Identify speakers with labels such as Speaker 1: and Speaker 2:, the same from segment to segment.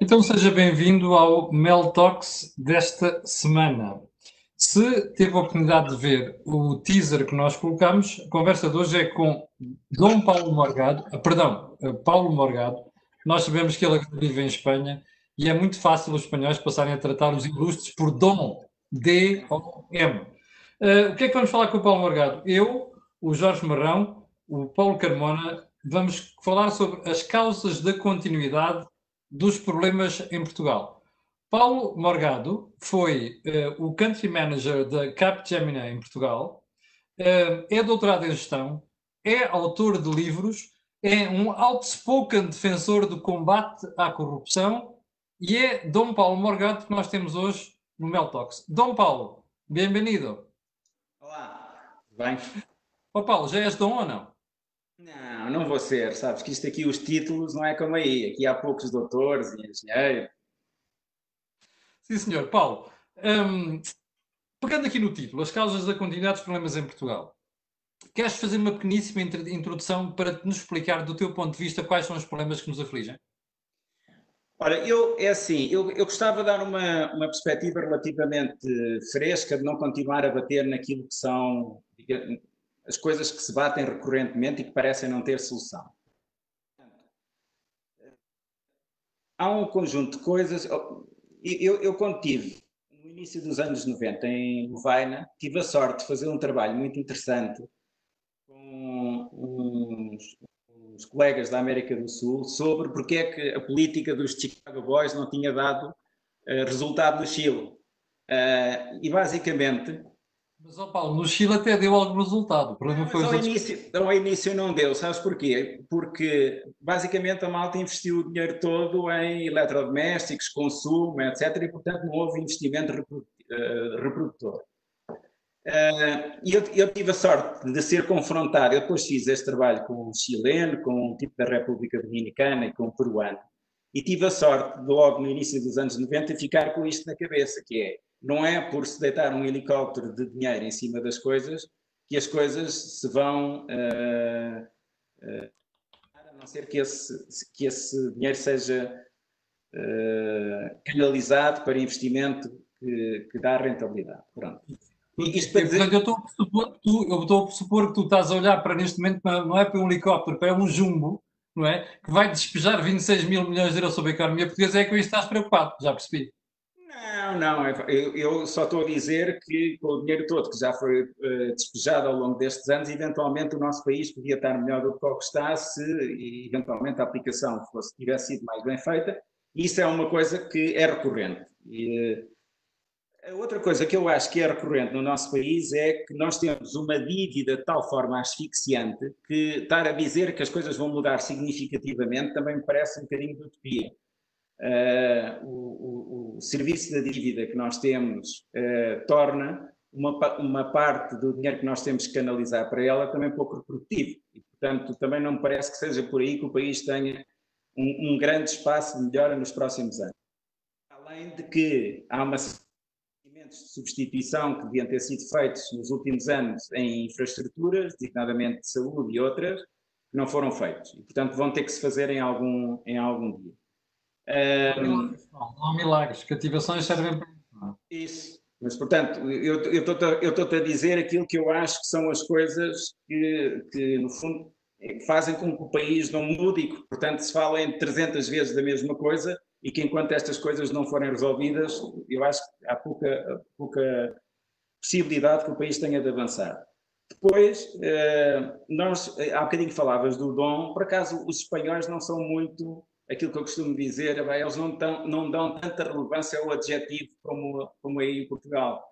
Speaker 1: Então seja bem-vindo ao Mel Talks desta semana. Se teve a oportunidade de ver o teaser que nós colocamos, a conversa de hoje é com Dom Paulo Morgado, ah, perdão, ah, Paulo Morgado. Nós sabemos que ele vive em Espanha e é muito fácil os espanhóis passarem a tratar os ilustres por Dom, D-O-M. Uh, o que é que vamos falar com o Paulo Morgado? Eu, o Jorge Marrão, o Paulo Carmona, vamos falar sobre as causas da continuidade dos problemas em Portugal. Paulo Morgado foi uh, o country manager da Capgemini em Portugal, uh, é doutorado em gestão, é autor de livros, é um outspoken defensor do combate à corrupção e é Dom Paulo Morgado que nós temos hoje no Meltox. Dom Paulo, bem-vindo.
Speaker 2: Olá, bem?
Speaker 1: Ó Paulo, já és Dom ou não?
Speaker 2: Não, não vou ser, sabes que isto aqui, os títulos, não é como aí. Aqui há poucos doutores e engenheiros.
Speaker 1: Sim, senhor. Paulo, um, pegando aqui no título, as causas da continuidade dos problemas em Portugal, queres fazer uma pequeníssima introdução para nos explicar, do teu ponto de vista, quais são os problemas que nos afligem?
Speaker 2: Ora, eu, é assim, eu, eu gostava de dar uma, uma perspectiva relativamente fresca, de não continuar a bater naquilo que são as coisas que se batem recorrentemente e que parecem não ter solução. Há um conjunto de coisas. Eu, eu quando tive, no início dos anos 90, em Lovaina, tive a sorte de fazer um trabalho muito interessante com uns, uns colegas da América do Sul sobre porque é que a política dos Chicago Boys não tinha dado uh, resultado no Chile. Uh, e basicamente
Speaker 1: mas, ó Paulo, no Chile até deu algum resultado. O
Speaker 2: problema foi ao, início, ao início não deu, sabes porquê? Porque basicamente a malta investiu o dinheiro todo em eletrodomésticos, consumo, etc. E portanto não houve investimento eh, reprodutor. Uh, e eu, eu, tive a sorte de ser confrontado. Eu depois fiz este trabalho com um chileno, com um tipo da República Dominicana e com um peruano. E tive a sorte de, logo no início dos anos 90, ficar com isto na cabeça, que é não é por se deitar um helicóptero de dinheiro em cima das coisas que as coisas se vão. Uh, uh, a não ser que esse, que esse dinheiro seja uh, canalizado para investimento que, que dá rentabilidade. Pronto.
Speaker 1: Isto para dizer... eu, estou a pressupor que tu, eu estou a pressupor que tu estás a olhar para neste momento, não é para um helicóptero, para um jumbo, não é? Que vai despejar 26 mil milhões de euros sobre a economia portuguesa, é que isso estás preocupado, já percebi.
Speaker 2: Não, não, é eu, eu, só estou a dizer que com o dinheiro todo que já foi uh, despejado ao longo destes anos, eventualmente o nosso país podia estar melhor do que o que está se eventualmente a aplicação fosse, tivesse sido mais bem feita. Isso é uma coisa que é recorrente. E, uh, outra coisa que eu acho que é recorrente no nosso país é que nós temos uma dívida de tal forma asfixiante que estar a dizer que as coisas vão mudar significativamente também me parece um bocadinho de utopia. Uh, o, o, o, serviço da dívida que nós temos uh, torna uma, uma parte do dinheiro que nós temos que canalizar para ela também pouco reprodutivo. E, portanto, também não me parece que seja por aí que o país tenha um, um grande espaço de melhora nos próximos anos. Além de que há uma de substituição que deviam ter sido feitos nos últimos anos em infraestruturas, designadamente de saúde e outras, que não foram feitos. E, portanto, vão ter que se fazer em algum, em algum dia.
Speaker 1: Um, não, há milagres, cativações servem para
Speaker 2: isso. Mas, portanto, eu estou-te a dizer aquilo que eu acho que são as coisas que, que, no fundo, fazem com que o país não mude e que, portanto, se fala em 300 vezes da mesma coisa e que enquanto estas coisas não forem resolvidas, eu acho que há pouca, pouca possibilidade que o país tenha de avançar. Depois, eh, nós, há bocadinho falavas do dom, por acaso os espanhóis não são muito aquilo que eu costumo dizer, é, eles não, tão, não dão tanta relevância ao adjetivo como, como aí em Portugal.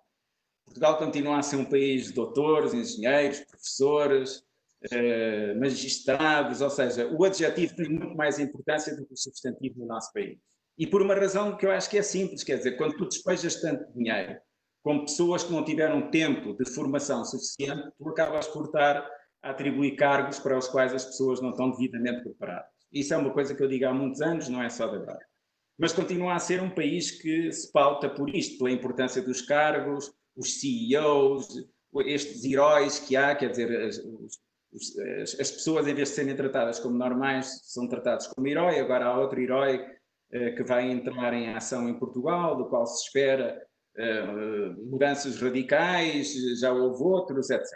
Speaker 2: Portugal continua a ser um país de doutores, engenheiros, professores, eh, magistrados, ou seja, o adjetivo tem muito mais importância do que o substantivo no nosso país. E por uma razão que eu acho que é simples, quer dizer, quando tu despejas tanto dinheiro com pessoas que não tiveram tempo de formação suficiente, tu acabas por estar a atribuir cargos para os quais as pessoas não estão devidamente preparadas. Isso é uma coisa que eu digo há muitos anos, não é só de agora. Mas continua a ser um país que se pauta por isto, pela importância dos cargos, os CEOs, estes heróis que há, quer dizer, as, as, as pessoas, em vez de serem tratadas como normais, são tratadas como herói. Agora há outro herói que vai entrar em ação em Portugal, do qual se espera mudanças radicais, já houve outros, etc.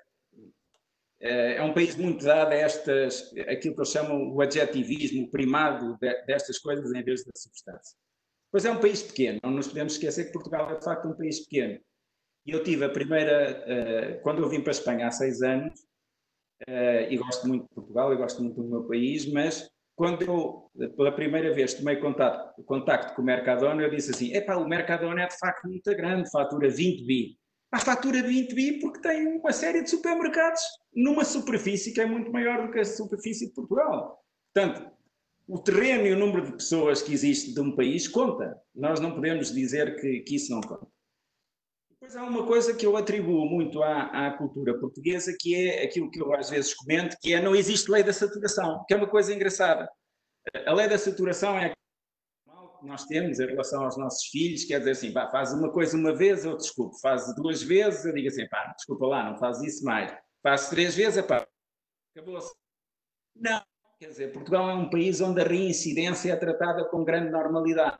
Speaker 2: É um país muito dado a estas, aquilo que eles chamam o adjetivismo, primado destas coisas em vez da substância. Pois é um país pequeno, não nos podemos esquecer que Portugal é de facto um país pequeno. E eu tive a primeira, quando eu vim para a Espanha há seis anos, e gosto muito de Portugal, e gosto muito do meu país, mas quando eu, pela primeira vez, tomei contato, contacto com o Mercadona, eu disse assim: epá, o Mercadona é de facto muito grande, fatura 20 bi. Mas fatura 20 bi porque tem uma série de supermercados numa superfície que é muito maior do que a superfície de Portugal. Portanto, o terreno e o número de pessoas que existe de um país conta. Nós não podemos dizer que, que isso não conta. Depois há uma coisa que eu atribuo muito à, à, cultura portuguesa, que é aquilo que eu às vezes comento, que é não existe lei da saturação, que é uma coisa engraçada. A lei da saturação é que nós temos em relação aos nossos filhos, quer dizer assim, pá, faz uma coisa uma vez, eu desculpo, faz duas vezes, eu digo assim, pá, desculpa lá, não faz isso mais. Faz três vezes, pá, acabou-se. Não, quer dizer, Portugal é um país onde a reincidência é tratada com grande normalidade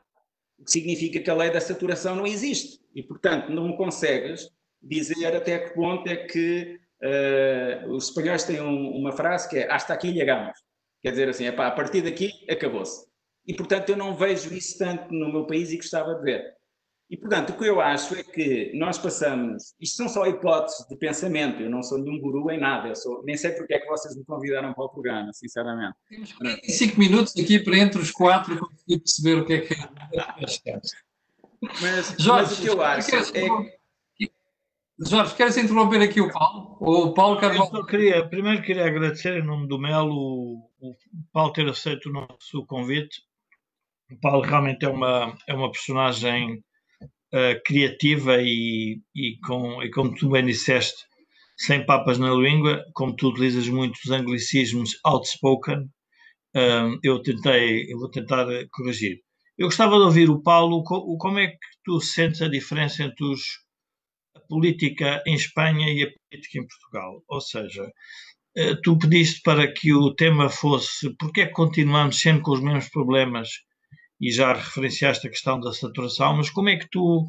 Speaker 2: o que significa que a lei da saturação não existe. E, portanto, não consegues dizer até que ponto é que uh, os espanhóis têm um, uma frase que é hasta aqui llegamos. Quer dizer assim, epá, a partir daqui acabou-se. E, portanto, eu não vejo isso tanto no meu país e gostava de ver. E, portanto, o que eu acho é que nós passamos. Isto são só hipóteses de pensamento, eu não sou nenhum guru em nada, eu sou, nem sei porque é que vocês me convidaram para o programa, sinceramente.
Speaker 1: Temos 45 minutos aqui para entre os quatro conseguir perceber o que é que é.
Speaker 2: Mas, Jorge, mas o que eu acho queres, é que.
Speaker 1: Jorge, queres interromper aqui o Paulo? Ou o Paulo
Speaker 3: Carvalho? Queria, primeiro queria agradecer em nome do Melo o Paulo ter aceito o nosso convite. O Paulo realmente é uma, é uma personagem uh, criativa e, e, com, e, como tu bem disseste, sem papas na língua, como tu utilizas muitos anglicismos outspoken, uh, eu tentei, eu vou tentar corrigir. Eu gostava de ouvir o Paulo, como é que tu sentes a diferença entre os, a política em Espanha e a política em Portugal? Ou seja, eh, tu pediste para que o tema fosse porque é que continuamos sempre com os mesmos problemas e já referenciaste a questão da saturação, mas como é que tu,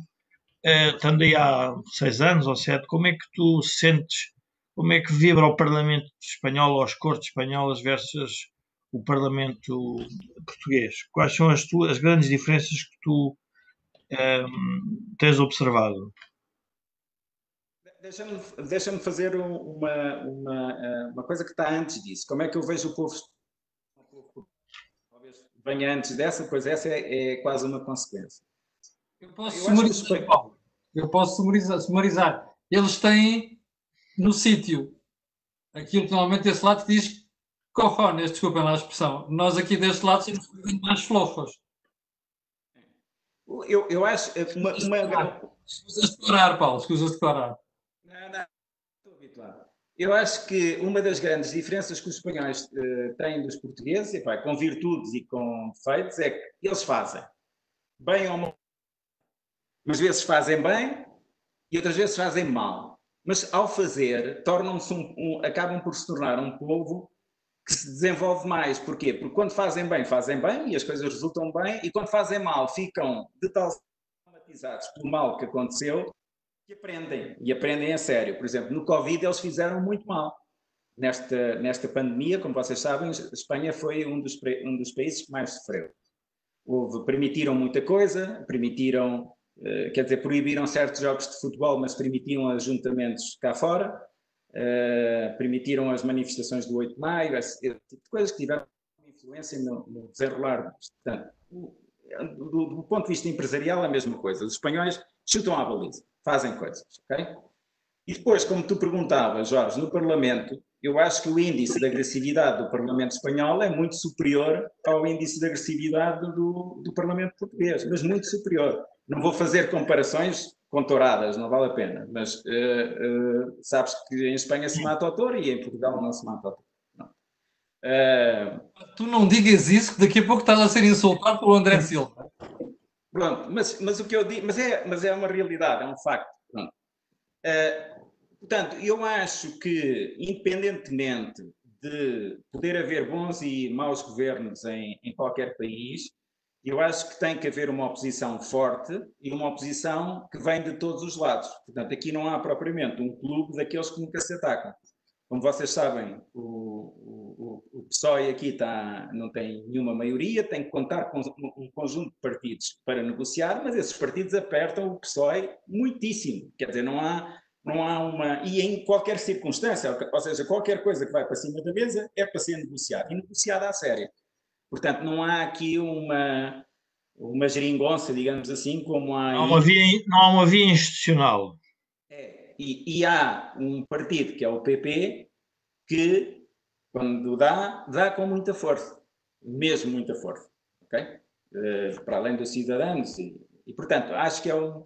Speaker 3: eh, estando aí há seis anos ou sete, como é que tu sentes, como é que vibra o Parlamento espanhol ou as Cortes espanholas versus o Parlamento português? Quais são as, tuas, as grandes diferenças que tu um, ehm, tens observado?
Speaker 2: Deixa-me deixa fazer uma, uma, eh, uma coisa que está antes disso. Como é que eu vejo o povo venha antes dessa, pois essa é, é quase uma consequência.
Speaker 1: Eu posso eu sumarizar, que... Paulo. Eu posso sumarizar, sumarizar. Eles têm no sítio aquilo que normalmente desse lado diz corrones, desculpem lá a expressão. Nós aqui deste lado somos um mais flofos.
Speaker 2: Eu, eu acho uma. uma...
Speaker 1: Escusas de declarar, Paulo, escusas de declarar.
Speaker 2: Não, não. Eu acho que uma das grandes diferenças que os espanhóis uh, têm dos portugueses, e, pá, com virtudes e com defeitos, é que eles fazem bem ou mal. Umas vezes fazem bem e outras vezes fazem mal. Mas ao fazer, tornam-se um, um, acabam por se tornar um povo que se desenvolve mais. Porquê? Porque quando fazem bem, fazem bem e as coisas resultam bem, e quando fazem mal, ficam de tal traumatizados pelo mal que aconteceu que aprendem, e aprendem a sério. Por exemplo, no Covid eles fizeram muito mal. Nesta, nesta pandemia, como vocês sabem, a Espanha foi um dos, um dos países que mais sofreu. Houve, permitiram muita coisa, permitiram, uh, quer dizer, proibiram certos jogos de futebol, mas permitiam ajuntamentos cá fora, uh, permitiram as manifestações do 8 de maio, esse, tipo de coisas que tiveram influência no, no desenrolar. Portanto, do, do, ponto de vista empresarial, a mesma coisa. Os espanhóis chutam à baliza fazem coisas, ok? E depois, como tu perguntavas, Jorge, no Parlamento, eu acho que o índice de agressividade do Parlamento espanhol é muito superior ao índice de agressividade do, do Parlamento português, mas muito superior. Não vou fazer comparações contouradas, não vale a pena, mas uh, uh, sabes que em Espanha se mata autor e em Portugal não se mata autor. Não.
Speaker 1: Uh, tu não digas isso, que daqui a pouco estás a ser insultado pelo André Silva.
Speaker 2: Pronto, mas, mas o que eu digo, mas é, mas é uma realidade, é um facto. Uh, portanto, eu acho que, independentemente de poder haver bons e maus governos em, em qualquer país, Eu acho que tem que haver uma oposição forte e uma oposição que vem de todos os lados. Portanto, aqui não há propriamente um clube daqueles que nunca se atacam. Como vocês sabem, o, o, o PSOE aqui está, não tem nenhuma maioria, tem que contar com um conjunto de partidos para negociar, mas esses partidos apertam o PSOE muitíssimo. Quer dizer, não há, não há uma. E em qualquer circunstância, ou seja, qualquer coisa que vai para cima da mesa é para ser negociada, e negociada à séria. Portanto, não há aqui uma, uma geringonça, digamos assim, como há.
Speaker 3: Não há uma via, não há uma via institucional.
Speaker 2: E, e há um partido que é o PP que, quando dá, dá com muita força, mesmo muita força, ok? Uh, para além dos cidadãos e, e, portanto, acho que é um,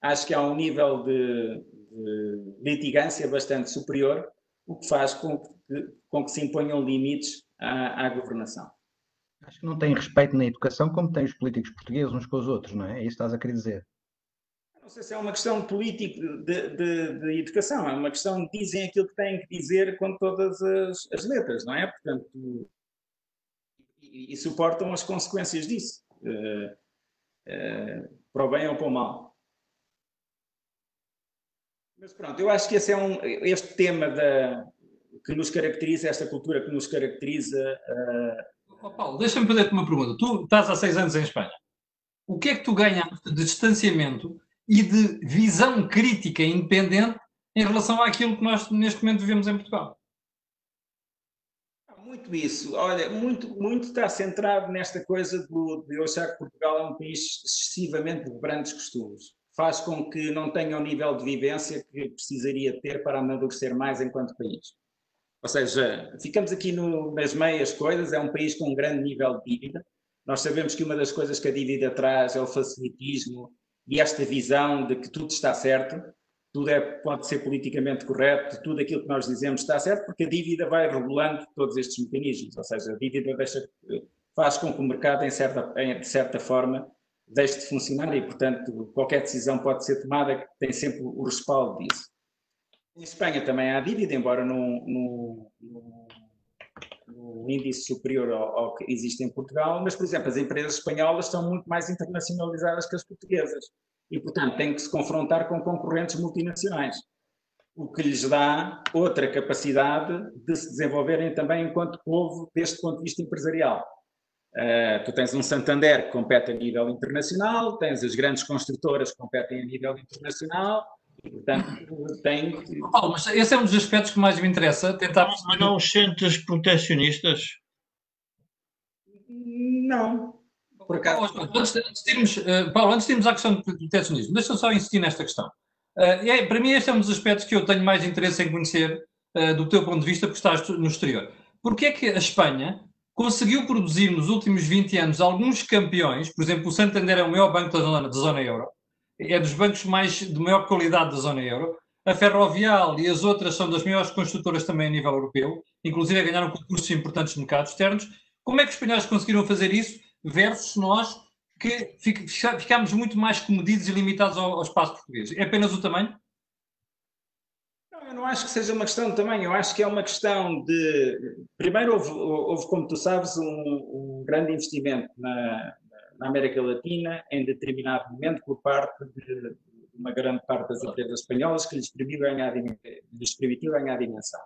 Speaker 2: acho que há um nível de, de litigância bastante superior, o que faz com que, com que se imponham limites à, à governação.
Speaker 4: Acho que não tem respeito na educação como têm os políticos portugueses uns com os outros, não é? É isso que estás a querer dizer.
Speaker 2: Não sei se é uma questão política de, de, de, educação, é uma questão de dizem aquilo que têm que dizer com todas as, as letras, não é? Portanto, e, e, suportam as consequências disso, uh, uh, para o bem ou para o mal. Mas pronto, eu acho que esse é um, este tema da, que nos caracteriza, esta cultura que nos caracteriza.
Speaker 1: Uh... Oh, Paulo, deixa-me fazer-te uma pergunta. Tu estás há seis anos em Espanha. O que é que tu ganhaste de distanciamento e de visão crítica independente em relação àquilo que nós neste momento vivemos em Portugal.
Speaker 2: Muito isso. Olha, muito, muito está centrado nesta coisa do, de eu achar que Portugal é um país excessivamente de grandes costumes. Faz com que não tenha o nível de vivência que precisaria ter para amadurecer mais enquanto país. Ou seja, ficamos aqui no, nas meias coisas, é um país com um grande nível de dívida. Nós sabemos que uma das coisas que a dívida traz é o facilitismo, e esta visão de que tudo está certo, tudo é, pode ser politicamente correto, tudo aquilo que nós dizemos está certo, porque a dívida vai regulando todos estes mecanismos, ou seja, a dívida deixa, faz com que o mercado, em certa, em, de certa forma, deixe de funcionar e, portanto, qualquer decisão pode ser tomada que tem sempre o respaldo disso. Em Espanha também há dívida, embora num, num, num índice superior ao, ao, que existe em Portugal, mas, por exemplo, as empresas espanholas estão muito mais internacionalizadas que as portuguesas e, portanto, têm que se confrontar com concorrentes multinacionais, o que lhes dá outra capacidade de se desenvolverem também enquanto povo deste ponto de vista empresarial. Uh, tu tens um Santander que compete a nível internacional, tens as grandes construtoras que competem a nível internacional, e, portanto, tem.
Speaker 1: Paulo, mas esse é um dos aspectos que mais me interessa. Tentar
Speaker 3: Mas não os centros protecionistas?
Speaker 2: Não.
Speaker 1: Por acaso. Paulo, antes, antes de irmos, uh, Paulo, antes de irmos à questão do protecionismo, deixa-me só insistir nesta questão. Uh, é, para mim, este é um dos aspectos que eu tenho mais interesse em conhecer uh, do teu ponto de vista, porque estás no exterior. Porquê é que a Espanha conseguiu produzir nos últimos 20 anos alguns campeões, por exemplo, o Santander é o maior banco da zona, da zona euro, é dos bancos mais de maior qualidade da zona euro. A Ferrovial e as outras são das maiores construtoras também a nível europeu, inclusive ganharam concursos importantes no mercados externos. Como é que os espanhóis conseguiram fazer isso versus nós que ficamos muito mais comedidos e limitados ao, espaço português? É apenas o tamanho?
Speaker 2: Eu não acho que seja uma questão de tamanho, eu acho que é uma questão de. Primeiro, houve, houve como tu sabes, um, um grande investimento na, na América Latina em determinado momento por parte de uma grande parte das empresas espanholas que lhes permitiu ganhar, lhes permitiu ganhar dimensão.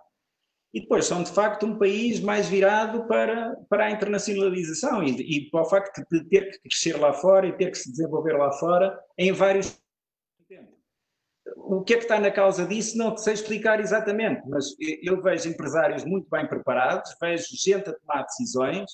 Speaker 2: E depois são, de facto, um país mais virado para, para a internacionalização e, e para o facto de ter que crescer lá fora e ter que se desenvolver lá fora em vários o que é que está na causa disso não sei explicar exatamente, mas eu vejo empresários muito bem preparados, vejo gente a tomar decisões,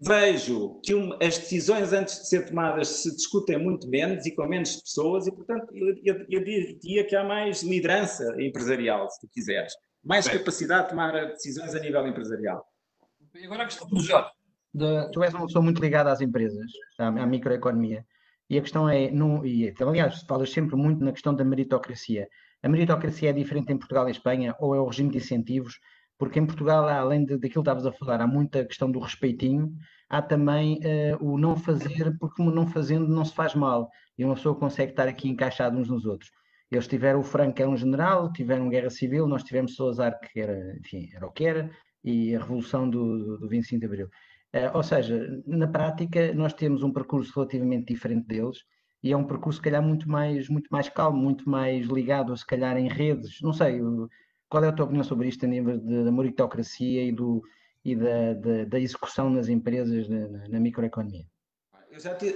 Speaker 2: vejo que um, as decisões antes de ser tomadas se discutem muito menos e com menos pessoas e, portanto, eu, eu, eu diria que há mais liderança empresarial, se tu quiseres. Mais Bem. capacidade de tomar decisões a nível empresarial.
Speaker 1: E agora a questão do Jorge.
Speaker 4: De... Tu és uma pessoa muito ligada às empresas, à, à microeconomia. E a questão é, no, e, aliás, falas sempre muito na questão da meritocracia. A meritocracia é diferente em Portugal e Espanha ou é o regime de incentivos? Porque em Portugal, além de, daquilo que estavas a falar, há muita questão do respeitinho, há também uh, o não fazer, porque não fazendo não se faz mal, e uma pessoa consegue estar aqui encaixado uns nos outros. Eles tiveram o Franco, que era um general, tiveram guerra civil, nós tivemos Salazar, que era, enfim, era o que era, e a revolução do, do 25 de Abril. Uh, ou seja, na prática, nós temos um percurso relativamente diferente deles e é um percurso, se calhar, muito mais, muito mais calmo, muito mais ligado, se calhar, em redes. Não sei, qual é a tua opinião sobre isto a nível da meritocracia e, do, e da, da, execução nas empresas na, na microeconomia?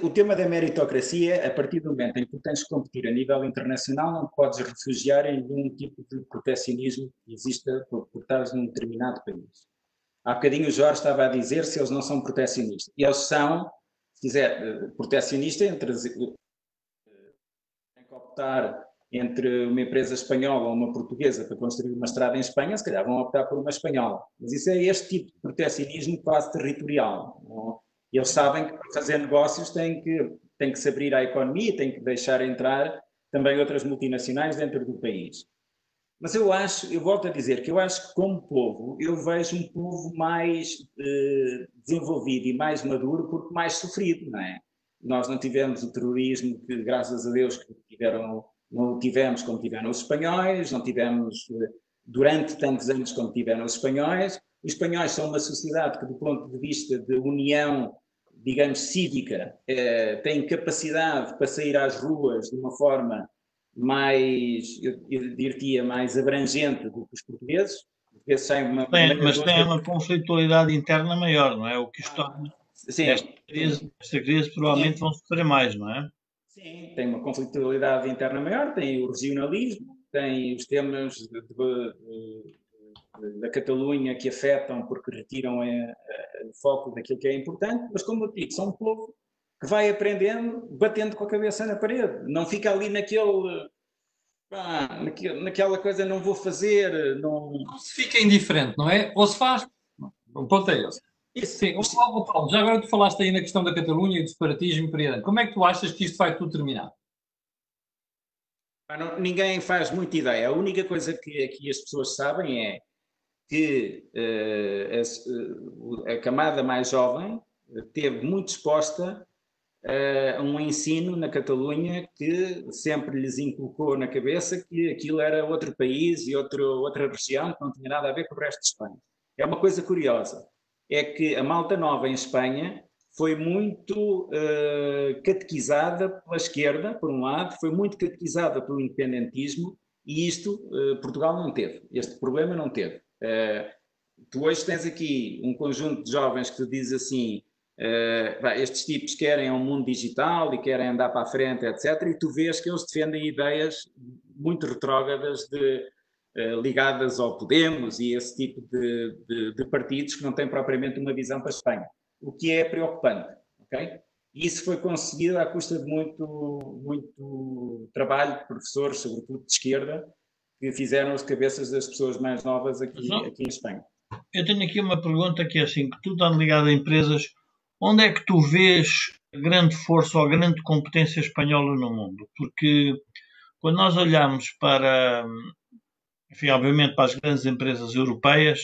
Speaker 2: o tema da meritocracia, a partir do momento em que tens que competir a nível internacional, não podes refugiar em nenhum tipo de protecionismo que exista por, por estares num determinado país. Há bocadinho o Jorge estava a dizer se eles não são protecionistas. Eles são, se quiser, eh, protecionistas entre tem que optar entre uma empresa espanhola ou uma portuguesa para construir uma estrada em Espanha, se calhar vão optar por uma espanhola. Mas isso é este tipo de protecionismo quase territorial. Não? Eles sabem que para fazer negócios têm que, têm que se abrir à economia, têm que deixar entrar também outras multinacionais dentro do país. Mas eu acho, eu volto a dizer que eu acho que como povo, eu vejo um povo mais eh, desenvolvido e mais maduro porque mais sofrido, não é? Nós não tivemos o terrorismo que, graças a Deus, que tiveram, não tivemos como tiveram os espanhóis, não tivemos eh, durante tantos anos como tiveram os espanhóis. Os espanhóis são uma sociedade que, do ponto de vista de união digamos, cívica, eh, tem capacidade para sair às ruas de uma forma mais, eu, eu diria, mais abrangente do que os portugueses. Os portugueses
Speaker 3: saem uma, tem, mas tem uma conflitualidade interna maior, não é? O que está Sim. Esta crise, esta crise provavelmente Sim. vão sofrer mais, não é?
Speaker 2: Sim, tem uma conflitualidade interna maior, tem o regionalismo, tem os temas de, de, de, da Catalunha que afetam porque retiram o foco daquilo que é importante, mas como eu digo, são um povo que vai aprendendo, batendo com a cabeça na parede, não fica ali naquele, naquele naquela coisa não vou fazer, não...
Speaker 1: não se fica indiferente, não é? Ou se faz, o ponto é esse. Isso. Sim, o Paulo, já agora tu falaste aí na questão da Catalunha e do separatismo, como é que tu achas que isto vai tudo terminar?
Speaker 2: Não, ninguém faz muita ideia. A única coisa que aqui as pessoas sabem é que uh, a, a, camada mais jovem teve muito exposta uh, a um ensino na Catalunha que sempre lhes inculcou na cabeça que aquilo era outro país e outro, outra região que não tinha nada a ver com o resto de Espanha. É uma coisa curiosa, é que a malta nova em Espanha foi muito uh, catequizada pela esquerda, por um lado, foi muito catequizada pelo independentismo, e isto uh, Portugal não teve, este problema não teve. Uh, tu hoje tens aqui um conjunto de jovens que diz assim: estes tipos querem um mundo digital e querem andar para a frente, etc. E tu vês que eles defendem ideias muito retrógradas de, ligadas ao Podemos e esse tipo de, de, de, partidos que não têm propriamente uma visão para a Espanha, o que é preocupante. ok? Isso foi conseguido à custa de muito, muito trabalho de professores, sobretudo de esquerda, que fizeram as cabeças das pessoas mais novas aqui, aqui em Espanha.
Speaker 3: Eu tenho aqui uma pergunta que é assim, que tu estás ligado a empresas, onde é que tu vês grande força ou grande competência espanhola no mundo? Porque quando nós olhamos para, enfim, obviamente para as grandes empresas europeias,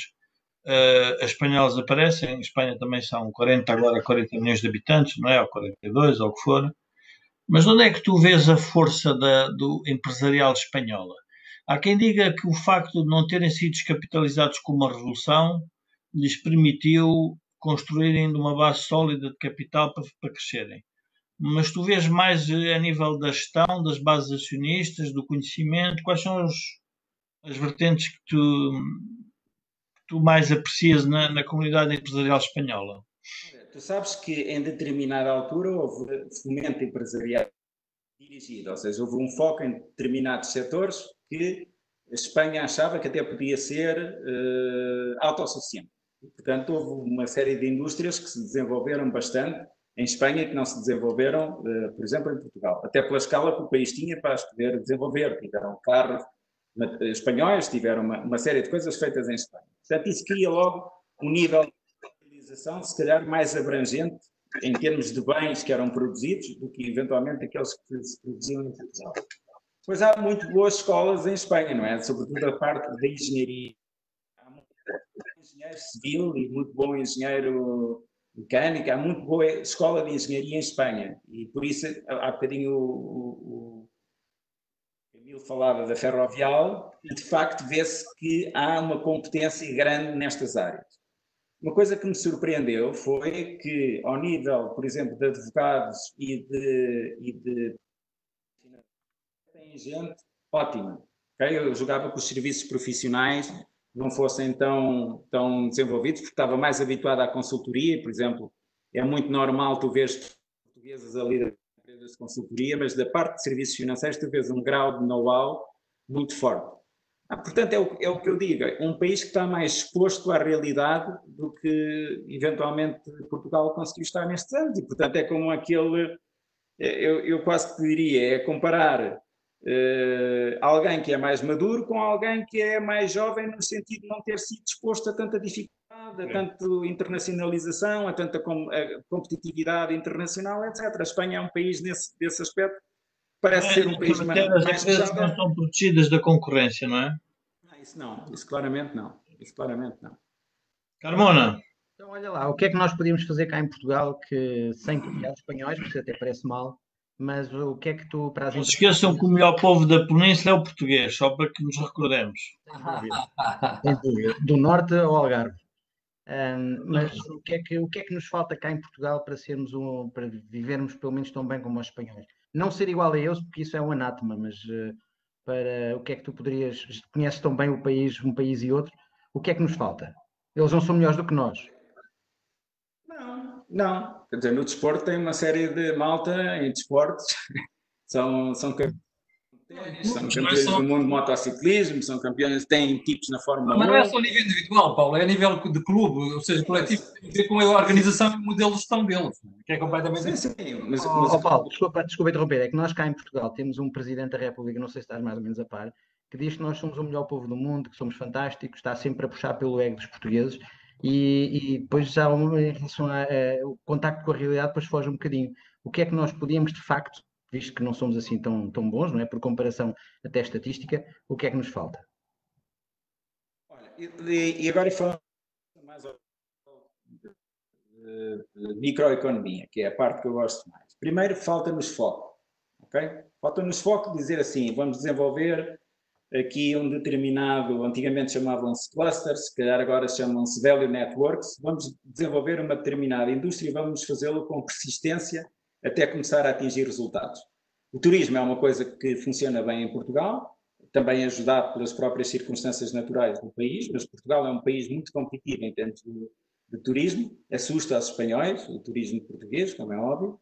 Speaker 3: uh, as espanholas aparecem, em Espanha também são 40, agora 40 milhões de habitantes, não é? Ou 42, ou o que for. Mas onde é que tu vês a força da, do empresarial espanhola? Há quem diga que o facto de não terem sido descapitalizados com uma revolução lhes permitiu construírem uma base sólida de capital para, para crescerem. Mas tu vês mais eh, a nível da gestão, das bases acionistas, do conhecimento, quais são os, as vertentes que tu, tu mais aprecias na, na comunidade empresarial espanhola?
Speaker 2: Tu sabes que em determinada altura houve fomento empresarial dirigido, ou seja, houve um foco em determinados setores que a Espanha achava que até podia ser uh, autossuficiente. portanto, houve uma série de indústrias que se desenvolveram bastante em Espanha que não se desenvolveram, uh, por exemplo, em Portugal. Até pela escala que o país tinha para as poder desenvolver. Tiveram carros espanhóis, tiveram uma, uma, série de coisas feitas em Espanha. Portanto, isso cria logo um nível de utilização, se calhar, mais abrangente em termos de bens que eram produzidos do que, eventualmente, aqueles que se produziam em Portugal. Pois há muito boas escolas em Espanha, não é? Sobretudo a parte da engenharia. Há muito bom engenheiro civil e muito bom engenheiro mecânico, há muito boa escola de engenharia em Espanha. E por isso, há bocadinho o, o, Camilo falava da ferrovial, e de facto vê-se que há uma competência grande nestas áreas. Uma coisa que me surpreendeu foi que, ao nível, por exemplo, de advogados e de, e de tem gente ótima. Okay? Eu jogava com os serviços profissionais não fossem tão, tão desenvolvidos, porque estava mais habituado à consultoria, por exemplo, é muito normal tu vês portuguesas ali de consultoria, mas da parte de serviços financeiros tu vês um grau de know-how muito forte. Ah, portanto, é o, é o que eu digo, é um país que está mais exposto à realidade do que eventualmente Portugal conseguiu estar nestes anos, e portanto é como aquele, eu, eu quase que diria, é comparar Uh, alguém que é mais maduro com alguém que é mais jovem no sentido de não ter sido exposto a tanta dificuldade, a é. tanta internacionalização, a tanta com, a competitividade internacional, etc. A Espanha é um país nesse, nesse aspecto parece é, ser um país mais,
Speaker 3: as mais empresas não são protegidas da concorrência, não é?
Speaker 2: Não, isso não, isso claramente não, isso claramente não.
Speaker 3: Carmona.
Speaker 4: Então, olha lá, o que é que nós podíamos fazer cá em Portugal que, sem copiar os espanhóis, porque até parece mal, mas o que é que tu para as
Speaker 3: Não se esqueçam que o melhor povo da Península é o português, só para que nos recordemos.
Speaker 4: Do norte ao Algarve. Um, mas o que, é que, o que é que nos falta cá em Portugal para sermos um, para vivermos pelo menos tão bem como os espanhóis? Não ser igual a eles, porque isso é um anátema, mas uh, para o que é que tu poderias, conheces tão bem o país, um país e outro, o que é que nos falta? Eles não são melhores do que nós.
Speaker 2: Não, quer dizer, no desporto tem uma série de malta em desportos, são, são campeões, são campeões do mundo de motociclismo, são campeões, têm tipos na Fórmula 1.
Speaker 1: Mas não é só a nível individual, Paulo, é a nível de clube, ou seja, coletivo, tem a ver com a organização e o modelo de gestão deles, que é completamente
Speaker 2: sim, sim,
Speaker 4: mas, oh, mas... Oh, Paulo, desculpa, desculpa interromper, é que nós cá em Portugal temos um Presidente da República, não sei se estás mais ou menos a par, que diz que nós somos o melhor povo do mundo, que somos fantásticos, está sempre a puxar pelo ego dos portugueses, e, e depois já em relação ao contacto com a realidade, depois foge um bocadinho. O que é que nós podíamos, de facto, visto que não somos assim tão, tão bons, não é? Por comparação até estatística, o que é que nos falta?
Speaker 2: Olha, e, e agora falando mais de, de microeconomia, que é a parte que eu gosto mais. Primeiro, falta-nos foco, ok? Falta-nos foco dizer assim, vamos desenvolver aqui um determinado, antigamente chamavam-se clusters, se calhar agora chamam-se value networks, vamos desenvolver uma determinada indústria e vamos fazê-lo com persistência até começar a atingir resultados. O turismo é uma coisa que funciona bem em Portugal, também ajudado pelas próprias circunstâncias naturais do país, mas Portugal é um país muito competitivo em termos de, de turismo, assusta aos espanhóis, o turismo português, como é óbvio,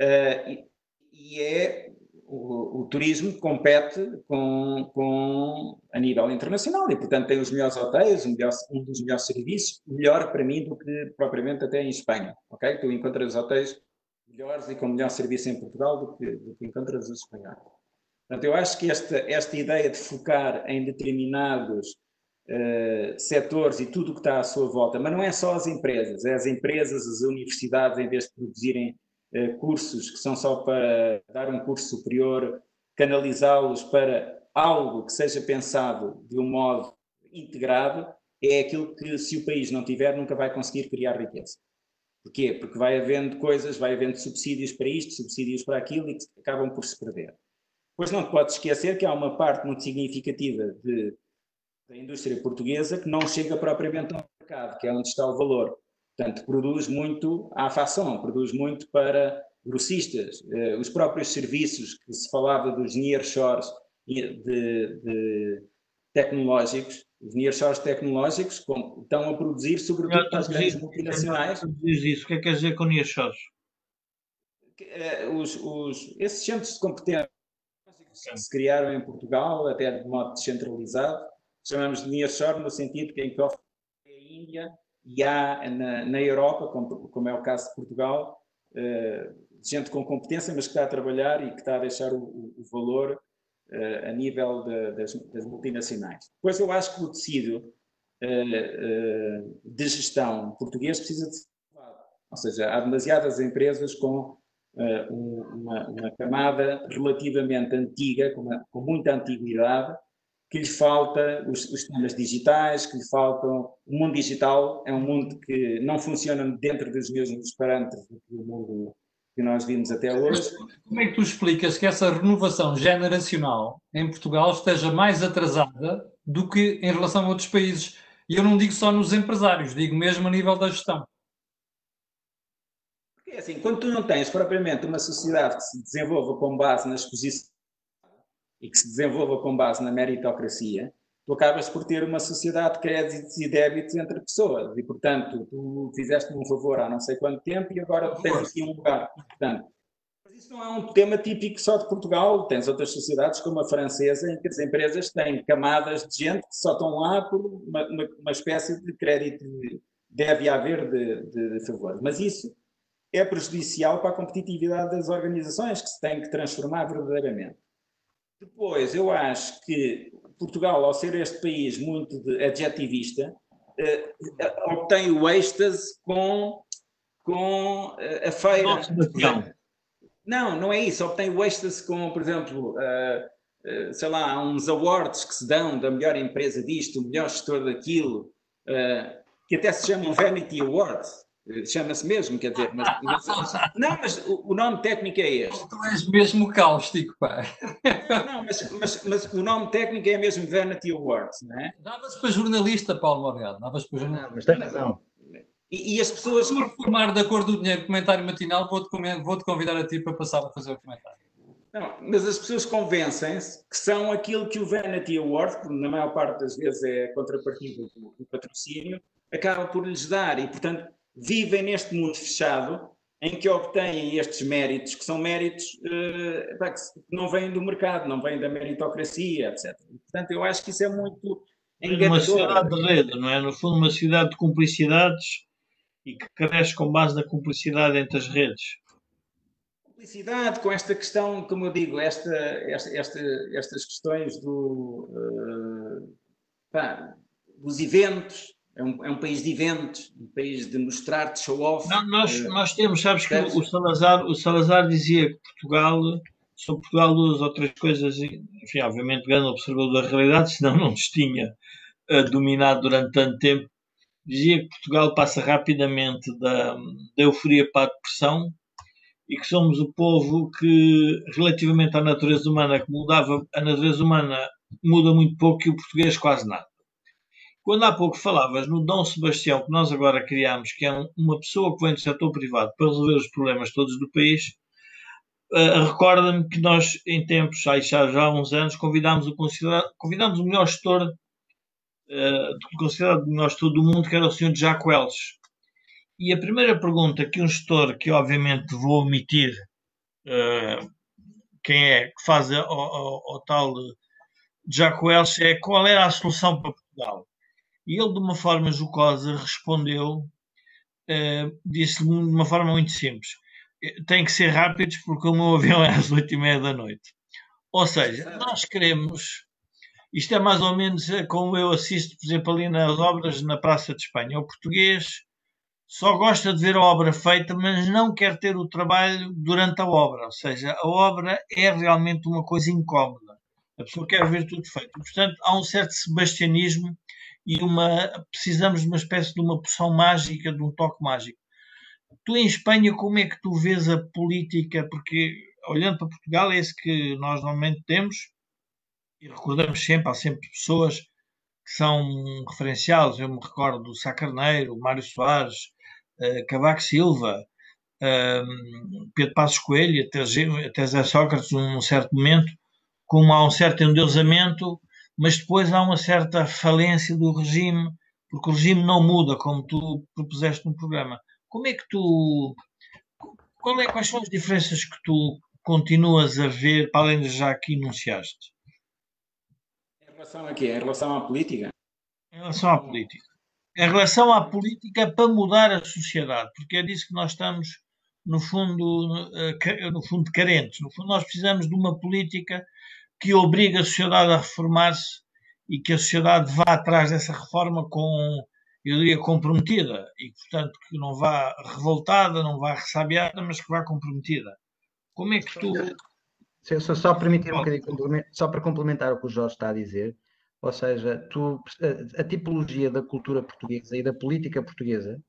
Speaker 2: uh, e, e é o, o, turismo compete com, com, a nível internacional e, portanto, tem os melhores hotéis, um, melhor, um, dos melhores serviços, melhor para mim do que propriamente até em Espanha, ok? Tu encontras hotéis melhores e com melhor serviço em Portugal do que, do que encontras os espanhóis. Portanto, eu acho que esta, esta ideia de focar em determinados uh, setores e tudo o que está à sua volta, mas não é só as empresas, é as empresas, as universidades, em vez de produzirem eh, cursos que são só para dar um curso superior, canalizá-los para algo que seja pensado de um modo integrado, é aquilo que, se o país não tiver, nunca vai conseguir criar riqueza. Porquê? Porque vai havendo coisas, vai havendo subsídios para isto, subsídios para aquilo e que acabam por se perder. Pois não te podes esquecer que há uma parte muito significativa de, da indústria portuguesa que não chega propriamente ao mercado, que é onde está o valor. Portanto, produz muito à fação, produz muito para grossistas. Eh, os próprios serviços que se falava dos nearshores de, de tecnológicos, os nearshores tecnológicos com, estão a produzir, sobretudo para as grandes multinacionais.
Speaker 3: Diz isso, o que é que quer dizer com nearshores?
Speaker 2: Eh, os, os, esses centros de competência que se criaram em Portugal, até de modo descentralizado, chamamos de nearshore no sentido que em que a Índia e há na, na Europa, como, como, é o caso de Portugal, uh, gente com competência, mas que está a trabalhar e que está a deixar o, o valor uh, a nível de, das, das, multinacionais. Depois eu acho que o tecido uh, de gestão português precisa de ser. Ou seja, há demasiadas empresas com uma, uma, camada relativamente antiga, com, uma, com muita antiguidade, que lhe falta os, os temas digitais, que lhe faltam. O mundo digital é um mundo que não funciona dentro dos mesmos parâmetros do mundo que nós vimos até hoje.
Speaker 1: Como é que tu explicas que essa renovação generacional em Portugal esteja mais atrasada do que em relação a outros países? E eu não digo só nos empresários, digo mesmo a nível da gestão.
Speaker 2: É assim, quando tu não tens propriamente uma sociedade que se desenvolva com base na exposição e que se desenvolva com base na meritocracia, tu acabas por ter uma sociedade de créditos e débitos entre pessoas. E, portanto, tu fizeste-me um favor há não sei quanto tempo e agora tens aqui um lugar. Portanto, mas isso não é um tema típico só de Portugal. Tens outras sociedades, como a francesa, em que as empresas têm camadas de gente que só estão lá por uma, uma, uma espécie de crédito deve haver de, de, de favor. Mas isso é prejudicial para a competitividade das organizações que se têm que transformar verdadeiramente. Depois, eu acho que Portugal, ao ser este país muito adjetivista, eh, obtém o êxtase com, com eh, a feira. Não, não é isso. Obtém o êxtase com, por exemplo, uh, uh, sei lá, uns awards que se dão da melhor empresa disto, o melhor gestor daquilo, uh, que até se chamam Vanity Awards. Chama-se mesmo, quer dizer, mas, mas, não, mas o, o, nome técnico é este.
Speaker 1: Tu és mesmo cáustico, pá.
Speaker 2: Não, mas, mas, mas, o nome técnico é mesmo Vanity Awards, não é?
Speaker 1: Dava-se para jornalista, Paulo Morgado, dava-se para jornalista.
Speaker 4: Não, mas tem razão.
Speaker 2: E, e, as pessoas.
Speaker 1: Se reformar da cor do dinheiro, comentário matinal, vou-te vou convidar a ti para passar a fazer o comentário.
Speaker 2: Não, mas as pessoas convencem-se que são aquilo que o Vanity Award, que na maior parte das vezes é a contrapartida do, do patrocínio, acaba por lhes dar. E, portanto, vivem neste mundo fechado em que obtêm estes méritos, que são méritos uh, que não vêm do mercado, não vêm da meritocracia, etc. Portanto, eu acho que isso é muito
Speaker 3: enganador. Uma sociedade de rede, não é? No fundo, uma sociedade de cumplicidades e que cresce com base na cumplicidade entre as redes.
Speaker 2: Cumplicidade com esta questão, como eu digo, esta, esta, esta estas questões do, uh, pá, dos eventos, é um, é um país de eventos, um país de mostrar, de show off.
Speaker 3: Não, nós, uh, nós temos, sabes que o Salazar, o Salazar dizia que Portugal, sobre Portugal duas ou três coisas, enfim, obviamente grande observador da realidade, senão não nos tinha uh, dominado durante tanto tempo, dizia que Portugal passa rapidamente da, da euforia para a depressão e que somos o povo que, relativamente à natureza humana, que mudava, a natureza humana muda muito pouco e o português quase nada. Quando há pouco falavas no Dom Sebastião, que nós agora criamos, que é uma pessoa que vem do setor privado para resolver os problemas todos do país, uh, recorda-me que nós, em tempos, já, já há uns anos, convidámos o, convidámos o melhor gestor, uh, considerado o melhor gestor do mundo, que era o Sr. Jacques Welch. E a primeira pergunta que um gestor, que obviamente vou omitir uh, quem é que faz o tal Jacques Welch, é qual era a solução para Portugal? E ele, de uma forma jocosa, respondeu, uh, disse-lhe de uma forma muito simples: eh, tem que ser rápidos porque o meu avião é às oito e meia da noite. Ou seja, nós queremos. Isto é mais ou menos eh, como eu assisto, por exemplo, ali nas obras na Praça de Espanha. O português só gosta de ver a obra feita, mas não quer ter o trabalho durante a obra. Ou seja, a obra é realmente uma coisa incómoda. A pessoa quer ver tudo feito. Portanto, há um certo sebastianismo e uma, precisamos de uma espécie de uma poção mágica, de um toque mágico. Tu em Espanha, como é que tu vês a política? Porque olhando para Portugal, é esse que nós normalmente temos, e recordamos sempre, há sempre pessoas que são referenciais. Eu me recordo do Sá Carneiro, Mário Soares, uh, Cavaco Silva, uh, Pedro Passos Coelho, até, até Zé Sócrates, num certo momento, como há um certo endeusamento mas depois há uma certa falência do regime, porque o regime não muda, como tu propuseste no programa. Como é que tu. É, quais são as diferenças que tu continuas a ver, para além de já que enunciaste?
Speaker 2: Em relação a quê? Em relação à política?
Speaker 3: Em relação à política. Em relação à política para mudar a sociedade, porque é disso que nós estamos, no fundo, eh, no fundo carentes. No fundo, nós precisamos de uma política que obriga a sociedade a reformar-se e que a sociedade vá atrás dessa reforma com, eu diria, comprometida e, portanto, que não vá revoltada, não vá ressabiada, mas que vá comprometida. Como é que tu.
Speaker 4: Se eu só permitir um bocadinho, só para complementar o que o Jorge está a dizer, ou seja, tu, a, a tipologia da cultura portuguesa e da política portuguesa,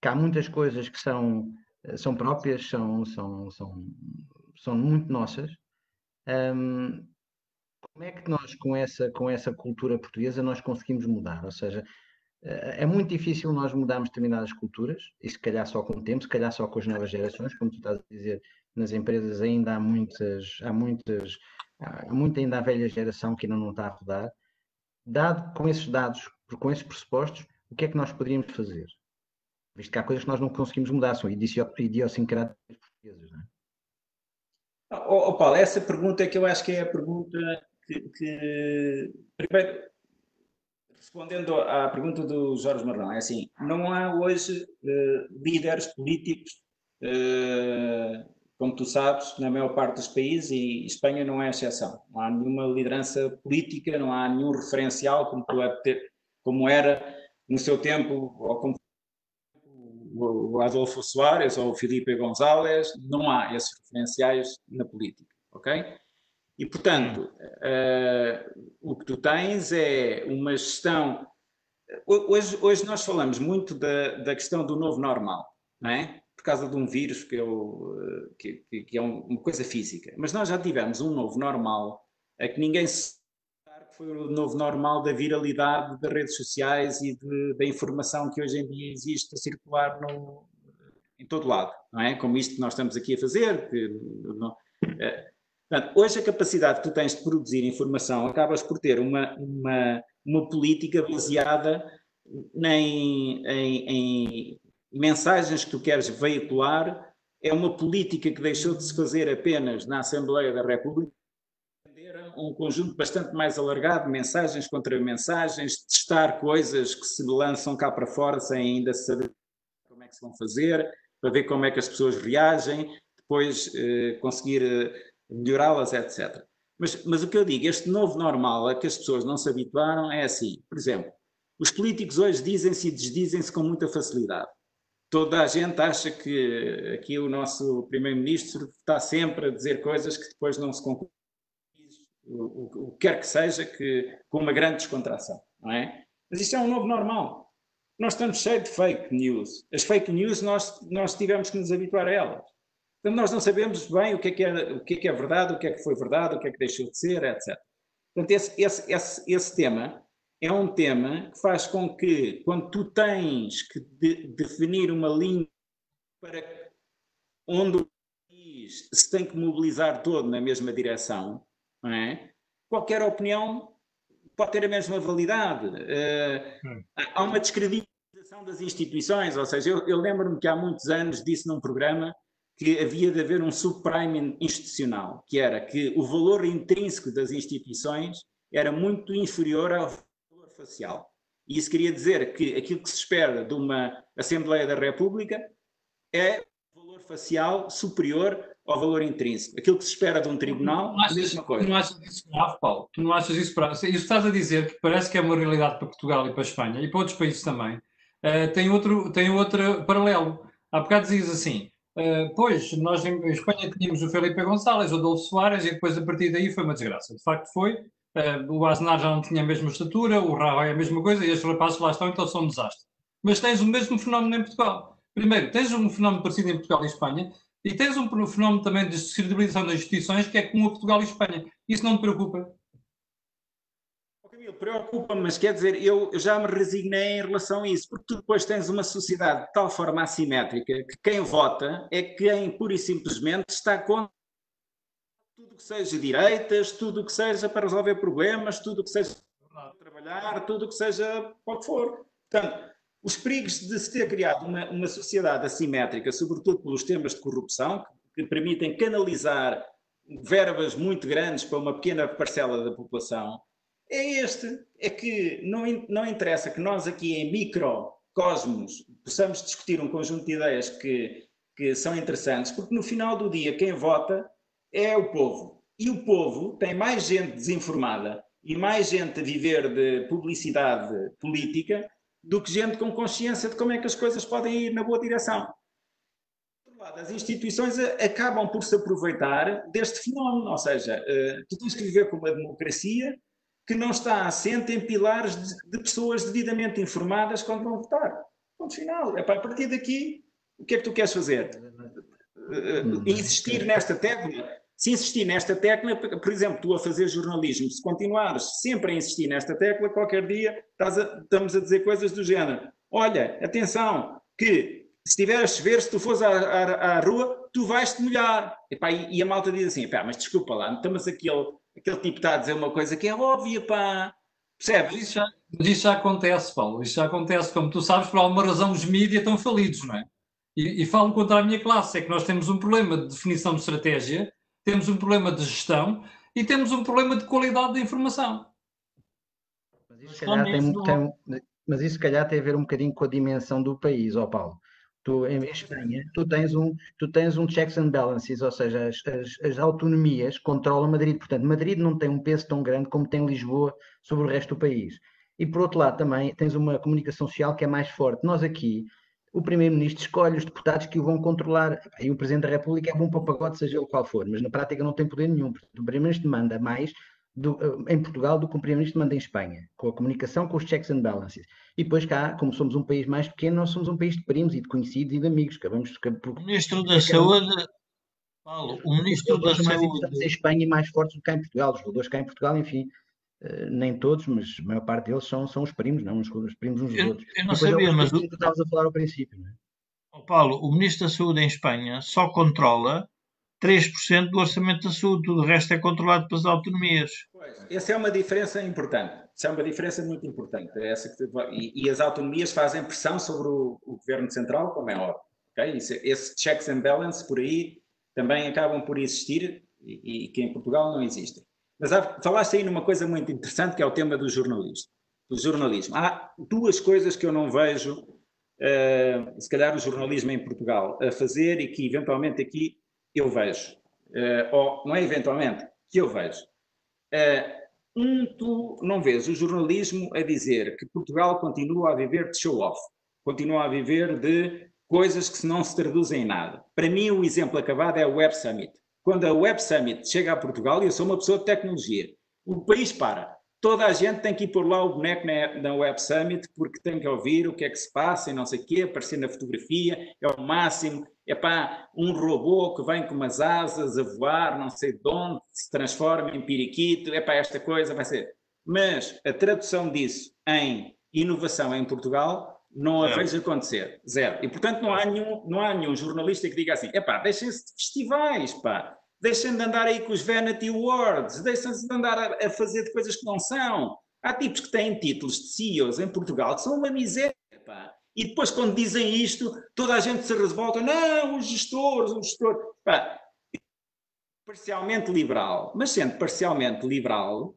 Speaker 4: que há muitas coisas que são, são próprias, são, são, são, são muito nossas, um, como é que nós, com essa, com essa cultura portuguesa, nós conseguimos mudar? Ou seja, eh, é muito difícil nós mudarmos determinadas culturas, e se calhar só com o tempo, se calhar só com as novas gerações, como tu estás a dizer, nas empresas ainda há muitas, há muitas, há muita ainda a velha geração que ainda não está a rodar. Dado com esses dados, com esses pressupostos, o que é que nós poderíamos fazer? Visto que há coisas que nós não conseguimos mudar, são idiosincráticas portuguesas, não é?
Speaker 2: Oh, oh, Paulo, essa pergunta é que eu acho que é a pergunta que, que... primeiro, respondendo à pergunta do Jorge Marrão, é assim, não há hoje uh, líderes políticos, uh, como tu sabes, na maior parte dos países, e Espanha não é exceção. Não há nenhuma liderança política, não há nenhum referencial como, ter, como era no seu tempo, ou como o Adolfo Soares ou o Felipe González, não há esses referenciais na política, ok? E, portanto, uh, o que tu tens é uma gestão. Hoje, hoje nós falamos muito da, da questão do novo normal, não é? Por causa de um vírus que, eu, que, que é uma coisa física. Mas nós já tivemos um novo normal a que ninguém se foi o novo normal da viralidade das redes sociais e de, da informação que hoje em dia existe a circular no, em todo lado, não é? Como isto que nós estamos aqui a fazer. Que, não, é, portanto, hoje a capacidade que tu tens de produzir informação acabas por ter uma, uma, uma política baseada em, em, em mensagens que tu queres veicular, é uma política que deixou de se fazer apenas na Assembleia da República. Um conjunto bastante mais alargado mensagens contra mensagens, testar coisas que se lançam cá para fora sem ainda saber como é que se vão fazer, para ver como é que as pessoas reagem, depois eh, conseguir eh, melhorá-las, etc. Mas, mas o que eu digo, este novo normal a que as pessoas não se habituaram é assim, por exemplo, os políticos hoje dizem-se e desdizem-se com muita facilidade. Toda a gente acha que aqui o nosso primeiro-ministro está sempre a dizer coisas que depois não se concluem o, o, que quer que seja, que, com uma grande descontração, não é? Mas isto é um novo normal. Nós estamos cheios de fake news. As fake news nós, nós tivemos que nos habituar a elas. Então nós não sabemos bem o que é que é, o que é, que é verdade, o que é que foi verdade, o que é que deixou de ser, etc. Portanto, esse, esse, esse, esse tema é um tema que faz com que, quando tu tens que de, definir uma linha para onde o país se tem que mobilizar todo na mesma direção, é? Qualquer opinião pode ter a mesma validade. Uh, há uma descredibilização das instituições, ou seja, eu, eu lembro-me que há muitos anos disse num programa que havia de haver um subprime institucional, que era que o valor intrínseco das instituições era muito inferior ao valor facial. E isso queria dizer que aquilo que se espera de uma Assembleia da República é valor facial superior ao valor intrínseco. Aquilo que se espera de um tribunal, achas, a mesma coisa.
Speaker 1: Tu não achas isso grave, Paulo? Tu não achas isso grave? Isso estás a dizer que parece que é uma realidade para Portugal e para a Espanha e para outros países também. Uh, tem, outro, tem outro paralelo. Há bocado dizias assim, uh, pois, nós em Espanha tínhamos o Felipe Gonçalves, o Adolfo Soares e depois a partir daí foi uma desgraça. De facto foi. Uh, o Aznar já não tinha a mesma estatura, o Rajoy a mesma coisa e estes rapazes lá estão, então são um desastre. Mas tens o mesmo fenómeno em Portugal. Primeiro, tens um fenómeno parecido em Portugal e Espanha, e tens um fenómeno também de descredibilização das instituições que é comum a Portugal e Espanha. Isso não te preocupa?
Speaker 2: Camilo, preocupa-me, mas quer dizer, eu, já me resignei em relação a isso, porque tu depois tens uma sociedade de tal forma assimétrica que quem vota é quem pura e simplesmente está contra tudo que seja direitas, tudo que seja para resolver problemas, tudo que seja para trabalhar, tudo que seja para o que for. Portanto, os perigos de se ter criado uma, uma sociedade assimétrica, sobretudo pelos temas de corrupção, que, que permitem canalizar verbas muito grandes para uma pequena parcela da população, é este. É que não, não interessa que nós aqui em microcosmos possamos discutir um conjunto de ideias que, que são interessantes, porque no final do dia quem vota é o povo. E o povo tem mais gente desinformada e mais gente a viver de publicidade política do que gente com consciência de como é que as coisas podem ir na boa direção. Por lado, as instituições acabam por se aproveitar deste fenómeno, ou seja, eh, tu tens que viver com uma democracia que não está assente em pilares de, pessoas devidamente informadas quando vão votar. Ponto final. É para a partir daqui, o que é que tu queres fazer? Uh, insistir nesta tese? Se insistir nesta tecla, por exemplo, tu a fazer jornalismo, se continuares sempre a insistir nesta tecla, qualquer dia a, estamos a dizer coisas do género. Olha, atenção, que se estiver a chover, se tu fores à, à, à rua, tu vais-te molhar. E, e, a malta diz assim, mas desculpa lá, estamos aquele, aquele tipo está a dizer uma coisa que é óbvia, pá. Percebes?
Speaker 1: Isso já, isso já acontece, Paulo. Isso já acontece. Como tu sabes, por alguma razão os mídias estão falidos, não é? E, e falo contra a minha classe, é que nós temos um problema de definição de estratégia, temos um problema de gestão e temos um problema de qualidade da informação.
Speaker 4: Mas isso, calhar, tem, tem, mas isso, se calhar, tem a ver um bocadinho com a dimensão do país, ó Paulo. Tu, em Espanha, tu tens um, tu tens um checks and balances, ou seja, as, as, as, autonomias controlam Madrid. Portanto, Madrid não tem um peso tão grande como tem Lisboa sobre o resto do país. E por outro lado, também tens uma comunicação social que é mais forte. Nós aqui, o Primeiro-Ministro escolhe os deputados que o vão controlar. E o Presidente da República é bom para o pacote, seja ele qual for, mas na prática não tem poder nenhum. O Primeiro-Ministro manda mais do, eh, em Portugal do que o Primeiro-Ministro manda em Espanha, com a comunicação, com os checks and balances. E depois cá, como somos um país mais pequeno, nós somos um país de primos e de conhecidos e de amigos. Acabamos de...
Speaker 3: O Ministro da Saúde, Paulo, o Ministro da Saúde... mais
Speaker 4: importantes em Espanha e mais fortes do que cá em Portugal. Os jogadores cá em Portugal, enfim, uh, nem todos, mas a maior parte deles são, são os primos, não? Os, os primos uns dos
Speaker 3: eu,
Speaker 4: outros.
Speaker 3: Eu não sabia, mas...
Speaker 4: O que estavas a falar ao princípio, não é?
Speaker 3: Oh, Paulo, o Ministro da Saúde em Espanha só controla 3% do orçamento da saúde, tudo o resto é controlado pelas autonomias.
Speaker 2: Pois, essa é uma diferença importante. Essa é uma diferença muito importante. É essa que, e, e, as autonomias fazem pressão sobre o, o governo central, como é óbvio. Okay? Isso, esse checks and balances por aí também acabam por existir e, e que em Portugal não existem. Mas há, falaste aí numa coisa muito interessante que é o tema do jornalismo. Do jornalismo. Há duas coisas que eu não vejo, uh, se calhar, o jornalismo em Portugal a fazer e que eventualmente aqui eu vejo, uh, ou não é eventualmente, que eu vejo. Uh, um, tu não vês o jornalismo a dizer que Portugal continua a viver de show-off, continua a viver de coisas que não se traduzem em nada. Para mim, o exemplo acabado é o Web Summit. Quando a Web Summit chega a Portugal, e eu sou uma pessoa de tecnologia, o país para toda a gente tem que ir por lá o boneco na Web Summit porque tem que ouvir o que é que se passa e não sei o quê, aparecer na fotografia, é o máximo, é para um robô que vem com umas asas a voar, não sei de onde, se transforma em periquito, é para esta coisa, vai ser. Mas a tradução disso em inovação em Portugal não a vejo acontecer, zero. E portanto não há nenhum, não há nenhum jornalista que diga assim, é pá, deixem-se de festivais, pá, deixem de andar aí com os Vanity Awards, deixem-se de andar a, a, fazer de coisas que não são. Há tipos que têm títulos de CEOs em Portugal que são uma miséria, pá. E depois, quando dizem isto, toda a gente se revolta. Não, os gestores, os gestores. Pá, parcialmente liberal. Mas sendo parcialmente liberal,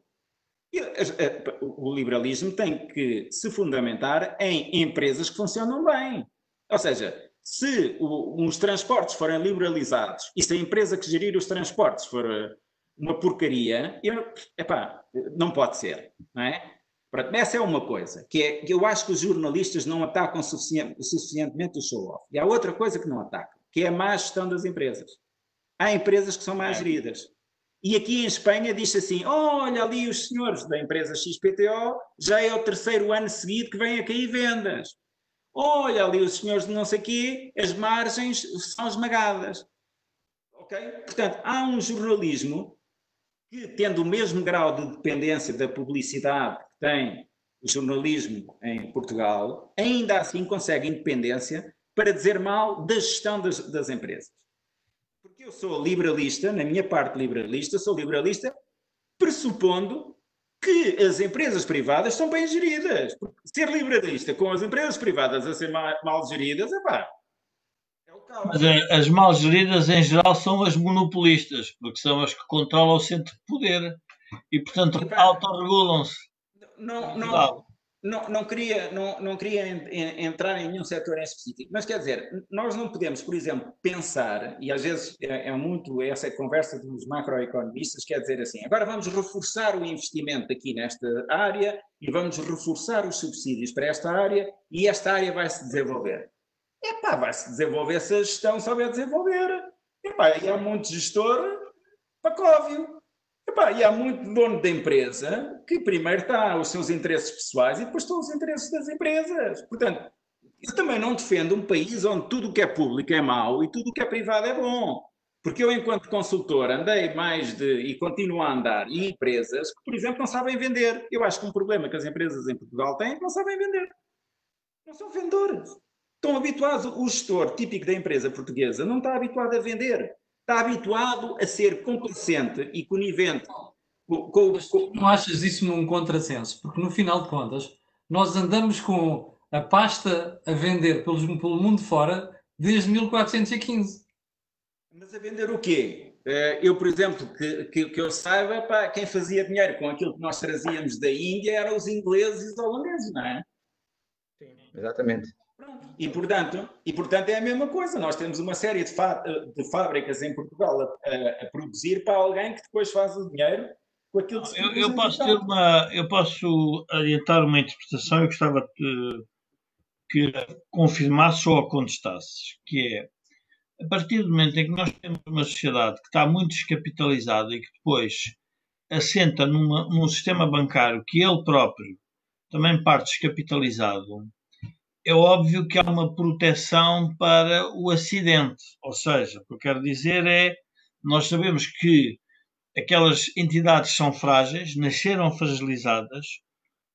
Speaker 2: o liberalismo tem que se fundamentar em empresas que funcionam bem. Ou seja, se os transportes forem liberalizados e se a empresa que gerir os transportes for uma porcaria, eu, epá, não pode ser, não é? Essa é uma coisa, que é que eu acho que os jornalistas não atacam suficient, suficientemente o show-off. E há outra coisa que não atacam, que é a má gestão das empresas. Há empresas que são mais é. geridas. E aqui em Espanha diz assim: olha ali os senhores da empresa XPTO, já é o terceiro ano seguido que vêm a cair vendas. Olha ali os senhores de não sei quê, as margens são esmagadas. Ok? Portanto, há um jornalismo que, tendo o mesmo grau de dependência da publicidade que tem o jornalismo em Portugal, ainda assim consegue independência para dizer mal da gestão das, das empresas. Porque eu sou liberalista, na minha parte liberalista, sou liberalista pressupondo que as empresas privadas são bem geridas. Ser liberalista com as empresas privadas a ser mal, mal geridas, é pá.
Speaker 3: Mas eh, as mal geridas em geral são as monopolistas, porque são as que controlam o centro de poder e, portanto, autorregulam-se.
Speaker 2: Não, não, não, não, queria, não, não queria entrar em nenhum setor em específico, mas quer dizer, nós não podemos, por exemplo, pensar, e às vezes é, é muito essa conversa dos macroeconomistas, quer dizer assim, agora vamos reforçar o investimento aqui nesta área e vamos reforçar os subsídios para esta área e esta área vai se desenvolver. Epá, vai se desenvolver se a gestão souber desenvolver. Epá, e há muito gestor pacóvio. Epá, e há muito dono da empresa que primeiro está os seus interesses pessoais e depois estão os interesses das empresas. Portanto, eu também não defendo um país onde tudo o que é público é mau e tudo o que é privado é bom. Porque eu, enquanto consultor, andei mais de, e continuo a andar em empresas que, por exemplo, não sabem vender. Eu acho que um problema que as empresas em Portugal têm é que não sabem vender. Não são vendedores. Estão habituados, o gestor típico da empresa portuguesa não está habituado a vender. Está habituado a ser complacente e conivente.
Speaker 1: Com, com, com... Não achas isso num contrassenso? Porque, no final de contas, nós andamos com a pasta a vender pelos, pelo mundo fora desde 1415.
Speaker 2: Mas a vender o quê? Eh, eu, por exemplo, que, que, que eu saiba, pá, quem fazia dinheiro com aquilo que nós trazíamos da Índia eram os ingleses e os holandeses, não é?
Speaker 4: Sim, exatamente.
Speaker 2: E portanto, e portanto é a mesma coisa. Nós temos uma série de, de fábricas em Portugal a, a, a, produzir para alguém que depois faz o dinheiro com aquilo que se
Speaker 3: eu, eu posso ter uma, eu posso adiantar uma interpretação. Eu gostava de, que confirmasse ou a contestasse, que é a partir do momento em que nós temos uma sociedade que está muito descapitalizada e que depois assenta numa, num sistema bancário que ele próprio também parte descapitalizado, é óbvio que há uma proteção para o acidente. Ou seja, o que eu quero dizer é, nós sabemos que aquelas entidades são frágeis, nasceram fragilizadas,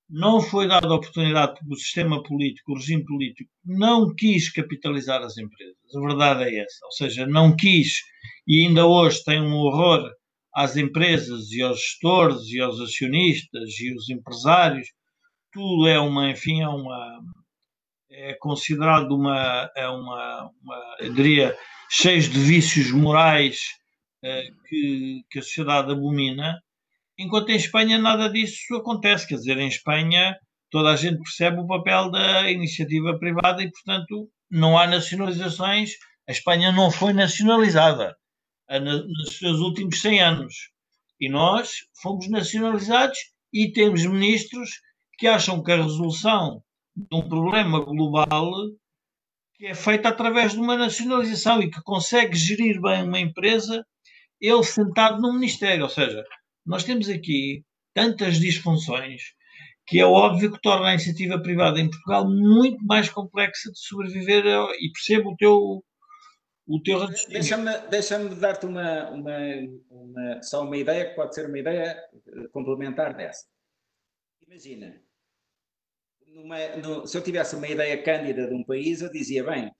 Speaker 3: não foi dada a oportunidade porque o sistema político, o regime político, não quis capitalizar as empresas. A verdade é essa. Ou seja, não quis e ainda hoje tem um horror às empresas e aos gestores e aos acionistas e os empresários. Tudo é uma, enfim, é uma, é considerado uma, é uma, uma diria, cheio de vícios morais eh, que, que a sociedade abomina enquanto em Espanha nada disso acontece. Quer dizer, em Espanha toda a gente percebe o papel da iniciativa privada e, portanto, não há nacionalizações. A Espanha não foi nacionalizada nos seus últimos 100 anos. E nós fomos nacionalizados e temos ministros que acham que a resolução de um problema global que é feita através de uma nacionalização e que consegue gerir bem uma empresa, ele sentado no Ministério. Ou seja, nós temos aqui tantas disfunções que é óbvio que torna a iniciativa privada em Portugal muito mais complexa de sobreviver e percebo o teu o teu.
Speaker 2: Deixa-me deixa dar-te uma, uma, uma, só uma ideia que pode ser uma ideia complementar dessa. Imagina, numa, no, se eu tivesse uma ideia cândida de um país, eu dizia, bem,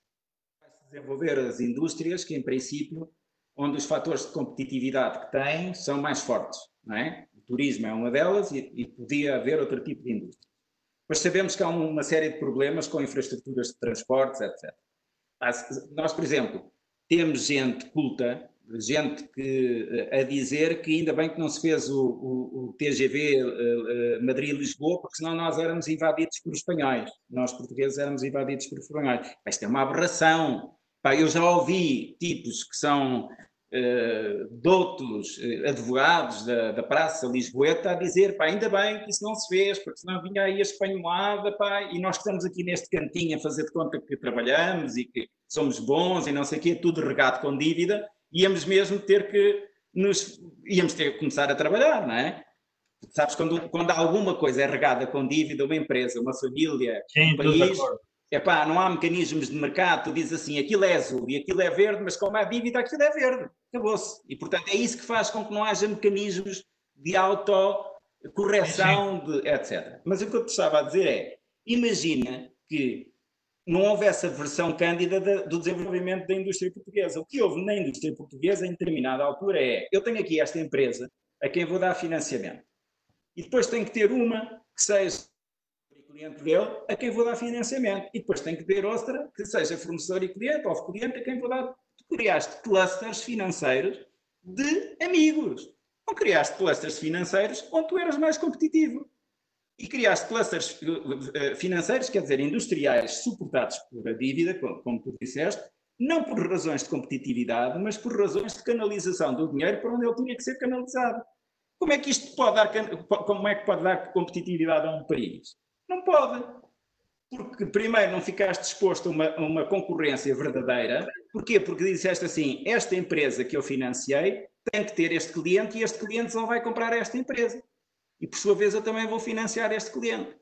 Speaker 2: vai-se desenvolver as indústrias que, em princípio, onde os fatores de competitividade que têm são mais fortes não é? O turismo é uma delas e, e podia haver outro tipo de indústria. Mas sabemos que há uma série de problemas com infraestruturas de transportes, etc. Nós, por exemplo, temos gente culta, gente que, eh, a dizer que ainda bem que não se fez o, o, o TGV uh, uh, Madrid-Lisboa, porque senão nós éramos invadidos por espanhóis. Nós, portugueses, éramos invadidos por espanhóis. Isto é uma aberração. Pá, eu já ouvi tipos que são uh, doutos advogados da, da Praça Lisboeta a dizer, pá, ainda bem que isso não se fez, porque senão vinha aí a espanholada, pá, e nós estamos aqui neste cantinho a fazer de conta que trabalhamos e que somos bons e não sei o quê, tudo regado com dívida, íamos mesmo ter que nos, íamos ter que começar a trabalhar, não é? Sabes, quando, quando alguma coisa é regada com dívida, uma empresa, uma família, Sim, um país, epá, não há mecanismos de mercado, tu dizes assim, aquilo é azul e aquilo é verde, mas como há dívida, aquilo é verde. Acabou-se. E, portanto, é isso que faz com que não haja mecanismos de autocorreção, de, etc. Mas o que eu te estava a dizer é, imagina que não houvesse a versão cândida do desenvolvimento da indústria portuguesa. O que houve na indústria portuguesa em determinada altura é, eu tenho aqui esta empresa a quem vou dar financiamento. E depois tenho que ter uma que seja cliente dele a quem vou dar financiamento. E depois tem que ter outra que seja fornecedor e cliente, ou cliente a quem vou dar. Tu criaste clusters financeiros de amigos. Não criaste clusters financeiros onde tu eras mais competitivo. E criaste clusters eh, financeiros, quer dizer, industriais, suportados por a dívida, como tu disseste, não por razões de competitividade, mas por razões de canalização do dinheiro para onde ele tinha que ser canalizado. Como é que isto pode dar, como é que pode dar competitividade a um país? Não pode. Porque, primeiro, não ficaste exposto a uma, a uma concorrência verdadeira. Porquê? Porque disseste assim: esta empresa que eu financiei tem que ter este cliente e este cliente só vai comprar esta empresa. E, por sua vez, eu também vou financiar este cliente.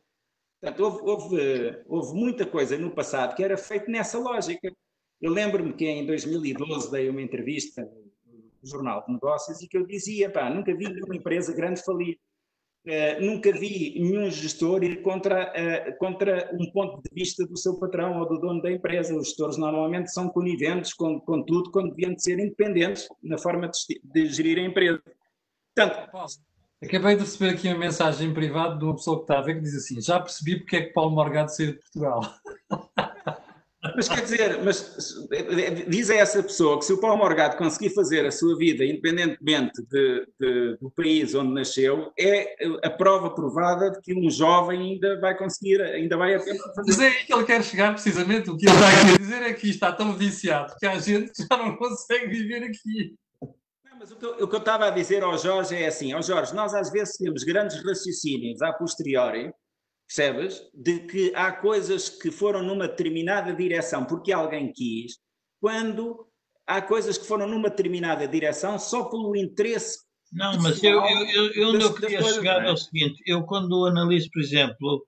Speaker 2: Portanto, houve, houve, houve muita coisa no passado que era feito nessa lógica. Eu lembro-me que em 2012 dei uma entrevista jornal de negócios e que eu dizia, pá, nunca vi nenhuma empresa grande falir. Uh, nunca vi nenhum gestor ir contra, uh, contra um ponto de vista do seu patrão ou do dono da empresa. Os gestores normalmente são coniventes com, com tudo, quando deviam de ser independentes na forma de, de gerir a empresa.
Speaker 1: Portanto, Acabei de receber aqui uma mensagem privada de uma pessoa que está a ver que diz assim: Já percebi porque é que Paulo Morgado saiu de Portugal.
Speaker 2: Mas quer dizer, mas diz a essa pessoa que se o Paulo Morgado conseguir fazer a sua vida independentemente de, de, do país onde nasceu, é a prova provada de que um jovem ainda vai conseguir, ainda vai a tempo fazer.
Speaker 1: Mas é aí que ele quer chegar, precisamente. O que ele está a dizer é que está tão viciado que a gente já não consegue viver aqui.
Speaker 2: Mas o que, eu, o que eu estava a dizer ao Jorge é assim: ao Jorge, nós às vezes temos grandes raciocínios a posteriori percebes? De que há coisas que foram numa determinada direção porque alguém quis, quando há coisas que foram numa determinada direção só pelo interesse.
Speaker 3: Não, mas eu, eu, eu, queria chegar é o seguinte: eu, quando analiso, por exemplo,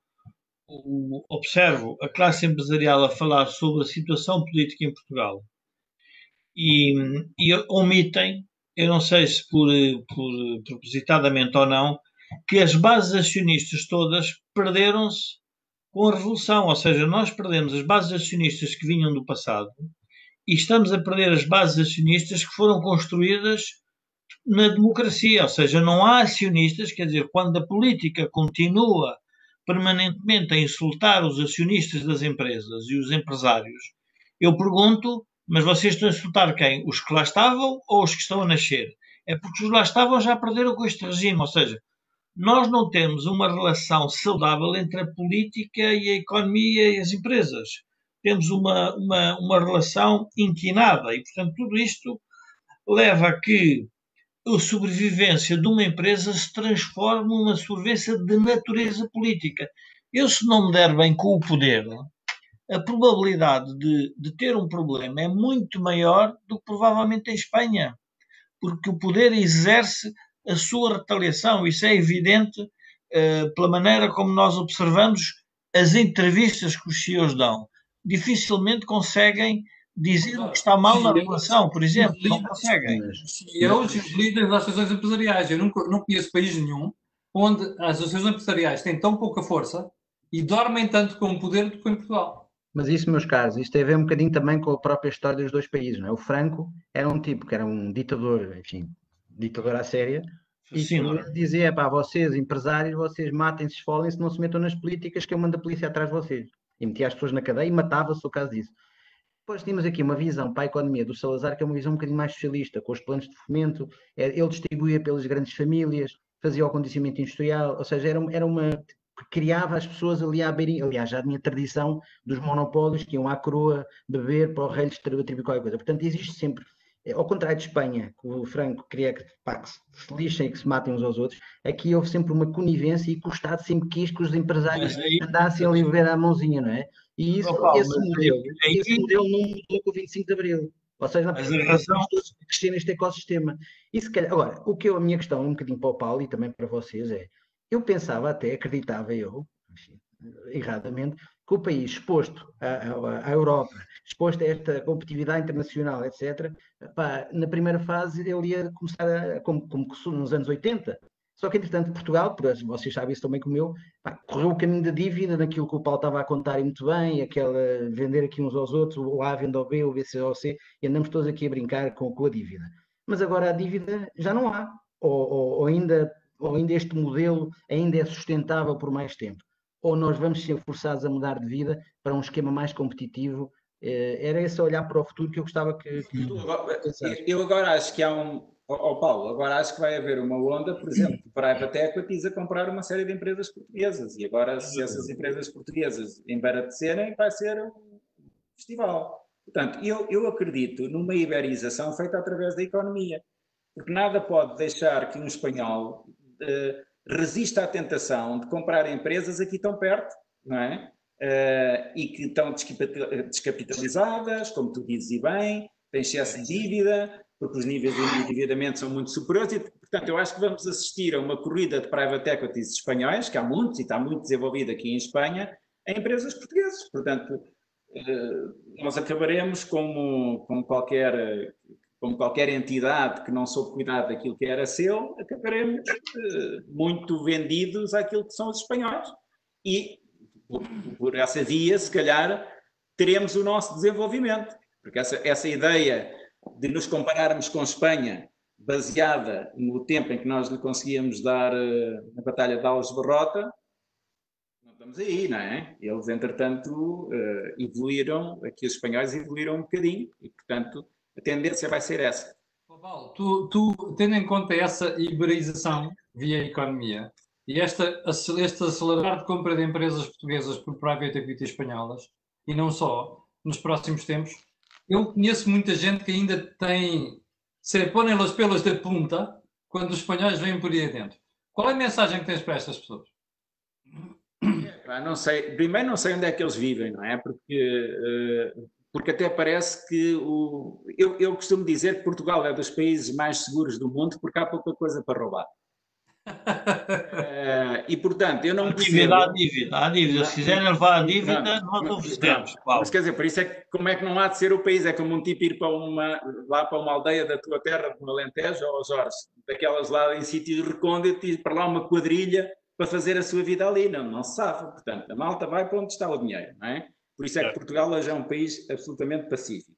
Speaker 3: o, observo a classe empresarial a falar sobre a situação política em Portugal e, e omitem, eu não sei se por, por propositadamente ou não, que as bases acionistas todas perderam-se com a Revolução. Ou seja, nós perdemos as bases acionistas que vinham do passado e estamos a perder as bases acionistas que foram construídas na democracia. Ou seja, não há acionistas, quer dizer, quando a política continua permanentemente a insultar os acionistas das empresas e os empresários, eu pergunto, mas vocês estão a insultar quem? Os que lá estavam ou os que estão a nascer? É porque os lá estavam já perderam com este regime, ou seja, nós não temos uma relação saudável entre a política e a economia e as empresas. Temos uma, uma, uma relação inquinada e, portanto, tudo isto leva a que a sobrevivência de uma empresa se transforme numa sobrevivência de natureza política. Eu, se não me der bem com o poder, a probabilidade de, de ter um problema é muito maior do que provavelmente em Espanha, porque o poder exerce a sua retaliação. Isso é evidente uh, pela maneira como nós observamos as entrevistas que os CEOs dão. Dificilmente conseguem dizer o que está mal na relação, por exemplo. Não conseguem.
Speaker 1: Os CEOs e os líderes das associações empresariais. Eu nunca, não conheço país nenhum onde as associações empresariais têm tão pouca força e dormem tanto com o poder do que em Portugal.
Speaker 4: Mas isso, meus caros, isto tem a ver um bocadinho também com a própria história dos dois países, não é? O Franco era um tipo que era um ditador, enfim, ditadura à séria, e Sim, dizia, pá, vocês, empresários, vocês matem-se, esfolem-se, não se metam nas políticas que eu mando a polícia atrás de vocês. E metia as pessoas na cadeia e matava-se o caso disso. Depois tínhamos aqui uma visão para a economia do Salazar, que é uma visão um bocadinho mais socialista, com os planos de fomento, é, ele distribuía pelas grandes famílias, fazia o acondicionamento industrial, ou seja, era, era uma criava as pessoas ali à beirinha. Aliás, já tinha tradição dos monopólios que iam à coroa beber para o rei distribuir qualquer coisa. Portanto, existe sempre é, ao contrário de Espanha, que o Franco queria que, pá, que, se lixem e que se matem uns aos outros, aqui houve sempre uma conivência e que o Estado sempre quis que os empresários aí... andassem a livrar a mãozinha, não é? E isso, oh, esse, modelo, aí... esse modelo não mudou com o 25 de Abril. Ou seja, na razão todos crescer neste ecossistema. E se calhar, agora, o que eu, a minha questão, um bocadinho para o Paulo e também para vocês, é: eu pensava até, acreditava eu, enfim, erradamente, que o país exposto à, à, Europa, exposto a esta competitividade internacional, etc., pá, na primeira fase ele ia começar a, como, como nos anos 80. Só que, entretanto, Portugal, vocês sabem isso também como eu, pá, correu o caminho da dívida, naquilo que o Paulo estava a contar e muito bem, aquela vender aqui uns aos outros, o A vende ao B, o B ao C, e andamos todos aqui a brincar com, com a dívida. Mas agora a dívida já não há, ou, ou, ou ainda, ou ainda este modelo ainda é sustentável por mais tempo ou nós vamos ser forçados a mudar de vida para um esquema mais competitivo? Eh, era esse olhar para o futuro que eu gostava que. que
Speaker 2: eu agora acho que há um. Oh, Paulo, agora acho que vai haver uma onda, por exemplo, de private equities a comprar uma série de empresas portuguesas. E agora, se essas empresas portuguesas embaratecerem, vai ser um festival. Portanto, eu, eu acredito numa iberização feita através da economia. Porque nada pode deixar que um espanhol. Uh, resista à tentação de comprar empresas aqui tão perto, não é? Uh, e que estão descapitalizadas, como tu dizes e bem, têm excesso de dívida, porque os níveis de endividamento são muito superiores, e, portanto, eu acho que vamos assistir a uma corrida de private equities espanhóis, que há muitos e está muito desenvolvida aqui em Espanha, em empresas portuguesas. Portanto, nós acabaremos como, como qualquer como qualquer entidade que não soube cuidar daquilo que era seu, acabaremos muito vendidos àquilo que são os espanhóis. E por, por essa via, se calhar, teremos o nosso desenvolvimento. Porque essa, essa ideia de nos compararmos com Espanha, baseada no tempo em que nós lhe conseguíamos dar na Batalha de Alves Barrota, não estamos aí, não é? Eles, entretanto, uh, evoluíram, aqui os espanhóis evoluíram um bocadinho, e, portanto, a tendência vai ser essa.
Speaker 1: Paulo, tu, tu, tendo em conta essa iberização via economia e esta, este acelerar de compra de empresas portuguesas por private equity espanholas, e não só, nos próximos tempos, eu conheço muita gente que ainda tem se põem las pelas de punta quando os espanhóis vêm por aí dentro. Qual é a mensagem que tens para estas pessoas?
Speaker 2: não sei. Primeiro, não sei onde é que eles vivem, não é? Porque, uh, porque até parece que o. Eu, eu costumo dizer que Portugal é dos países mais seguros do mundo porque há pouca coisa para roubar. Uh, e portanto, eu não
Speaker 3: percebo... Há dívida, há dívida. Se quiserem levar a dívida, nós oferecemos.
Speaker 2: Mas quer dizer, por isso é que como é que não há de ser o país? É como um tipo ir para uma, lá para uma aldeia da tua terra, no Alentejo, ou Jorge, daquelas lá em sítios recônditos, e para lá uma quadrilha para fazer a sua vida ali. Não, não se sabe. Portanto, a malta vai para onde está o dinheiro, não é? Por isso é que Portugal hoje é um país absolutamente pacífico.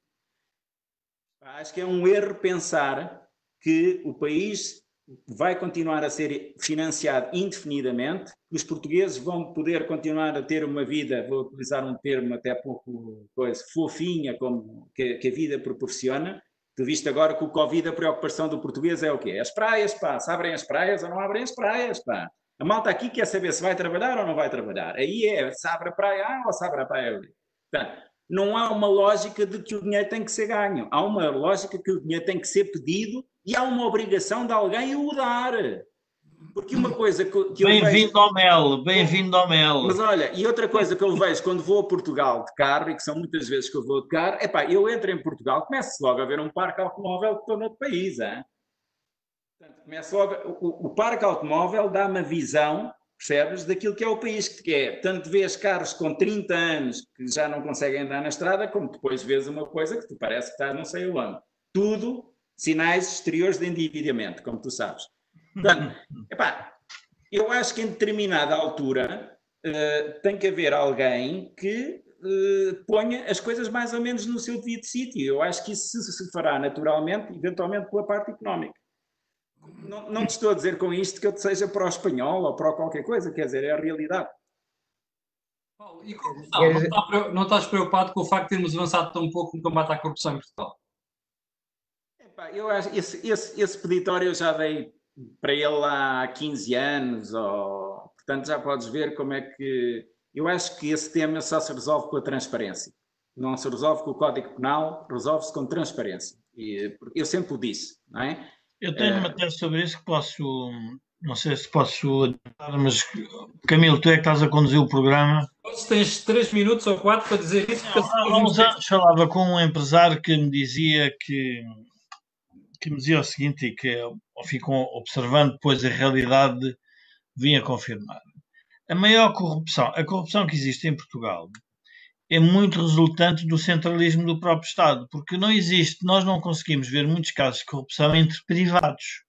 Speaker 2: Acho que é um erro pensar que o país vai continuar a ser financiado indefinidamente, os portugueses vão poder continuar a ter uma vida, vou utilizar um termo até pouco coisa, fofinha, como que, que a vida proporciona. Tu viste agora que o Covid, a preocupação do português é o quê? As praias, pá, se abrem as praias ou não abrem as praias, pá. A malta aqui quer saber se vai trabalhar ou não vai trabalhar. Aí é, se abre a ou se abre a praia B. Portanto, não há uma lógica de que o dinheiro tem que ser ganho. Há uma lógica que o dinheiro tem que ser pedido e há uma obrigação de alguém o dar. Porque uma coisa que, que
Speaker 3: Bem-vindo vejo... ao mel, bem-vindo ao mel.
Speaker 2: Mas olha, e outra coisa que eu vejo quando vou a Portugal de carro, e que são muitas vezes que eu vou de carro, é pá, eu entro em Portugal, começo logo a ver um parque automóvel que estou noutro país, hein? Portanto, começo logo, o, o parque automóvel dá uma visão, percebes, daquilo que é o país que é. Tanto vês carros com 30 anos que já não conseguem andar na estrada, como depois vês uma coisa que te parece que estás não sei onde. Tudo sinais exteriores de endividamento, como tu sabes. Portanto, epá, eu acho que em determinada altura uh, tem que haver alguém que uh, ponha as coisas mais ou menos no seu devido sítio. Eu acho que isso se fará naturalmente, eventualmente pela parte económica. Não, não te estou a dizer com isto que eu te seja para o espanhol ou para qualquer coisa, quer dizer, é a realidade.
Speaker 1: Paulo, e corrupção? Não, estás preocupado com o facto de termos avançado tão pouco no combate à corrupção em Portugal?
Speaker 2: eu acho esse, esse, esse peditório eu já dei para ele há 15 anos, ou, portanto já podes ver como é que. Eu acho que esse tema só se resolve com a transparência. Não se resolve com o Código Penal, resolve-se com transparência. E, eu sempre o disse, não é?
Speaker 3: Eu tenho uma tese sobre isso que posso, não sei se posso adiantar, mas Camilo, tu é que estás a conduzir o programa.
Speaker 1: Se tens três minutos ou quatro para dizer isso.
Speaker 3: Há uns anos falava com um empresário que me dizia que que me dizia o seguinte e que, fim, observando depois a realidade, vinha confirmar. A maior corrupção, a corrupção que existe em Portugal, é muito resultante do centralismo do próprio Estado, porque não existe, nós não conseguimos ver muitos casos de corrupção entre privados,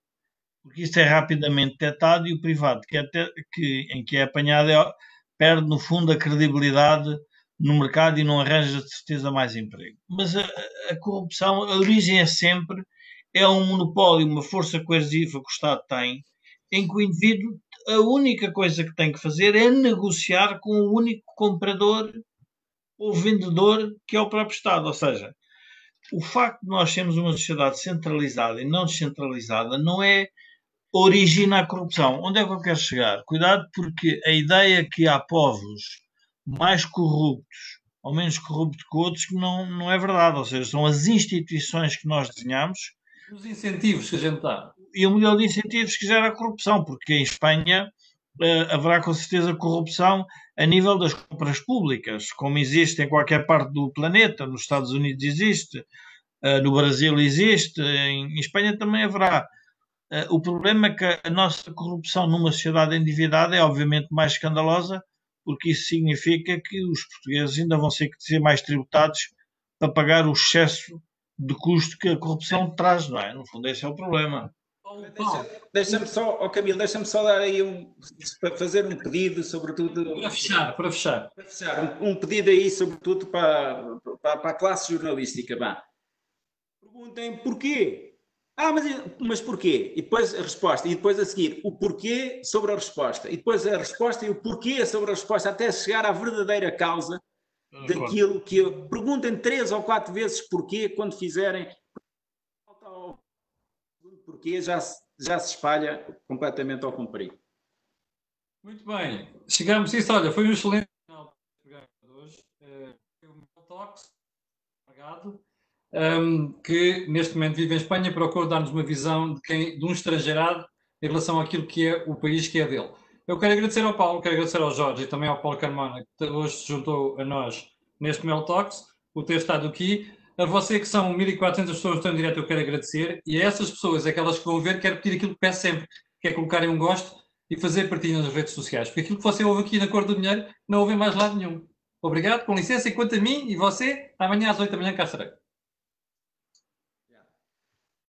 Speaker 3: porque isso é rapidamente detectado e o privado que, é que em que é apanhado é, perde, no fundo, a credibilidade no mercado e não arranja de certeza mais emprego. Mas a, a corrupção, a origem é sempre é um monopólio, uma força coerciva que o Estado tem, em que o indivíduo, a única coisa que tem que fazer é negociar com o único comprador ou vendedor que é o próprio Estado. Ou seja, o facto de nós sermos uma sociedade centralizada e não descentralizada não é origina a corrupção. Onde é que eu quero chegar? Cuidado, porque a ideia que há povos mais corruptos ou menos corruptos que outros não, não é verdade. Ou seja, são as instituições que nós desenhamos
Speaker 1: os incentivos que a gente dá.
Speaker 3: E o modelo de incentivos que gera a corrupção, porque em Espanha haverá com certeza corrupção a nível das compras públicas, como existe em qualquer parte do planeta, nos Estados Unidos existe, uh, no Brasil existe, em, Espanha também haverá. Uh, o problema é que a nossa corrupção numa sociedade endividada é obviamente mais escandalosa, porque isso significa que os portugueses ainda vão ser, ser mais tributados para pagar o excesso de custo que a corrupção traz, não é? No fundo, esse é o problema.
Speaker 2: Deixa-me deixa só, oh Camilo, deixa-me só dar aí um, para fazer um pedido, sobretudo.
Speaker 1: Para fechar, para fechar.
Speaker 2: Para fechar, um, um pedido aí, sobretudo para, para, para a classe jornalística. Bah. Perguntem porquê. Ah, mas, mas porquê? E depois a resposta, e depois a seguir o porquê sobre a resposta, e depois a resposta e o porquê sobre a resposta, até chegar à verdadeira causa daquilo que. Perguntem três ou quatro vezes porquê quando fizerem porque já, já se espalha completamente ao comprido.
Speaker 1: Muito bem, chegamos a isso. Olha, foi um excelente final de hoje. O Talks, um, que neste momento vive em Espanha, procura dar-nos uma visão de, quem, de um estrangeirado em relação àquilo que é o país que é dele. Eu quero agradecer ao Paulo, quero agradecer ao Jorge e também ao Paulo Carmona, que hoje se juntou a nós neste Mel Talks, por ter estado aqui. A você que são 1.400 pessoas que estão em direto, eu quero agradecer. E a essas pessoas, aquelas que vão ver, quero pedir aquilo que peço sempre, que é colocarem um gosto e fazer partilha nas redes sociais. Porque aquilo que você ouve aqui na Cor do Dinheiro, não ouve mais lado nenhum. Obrigado, com licença. E quanto a mim e você, amanhã às 8 da manhã cá estarei.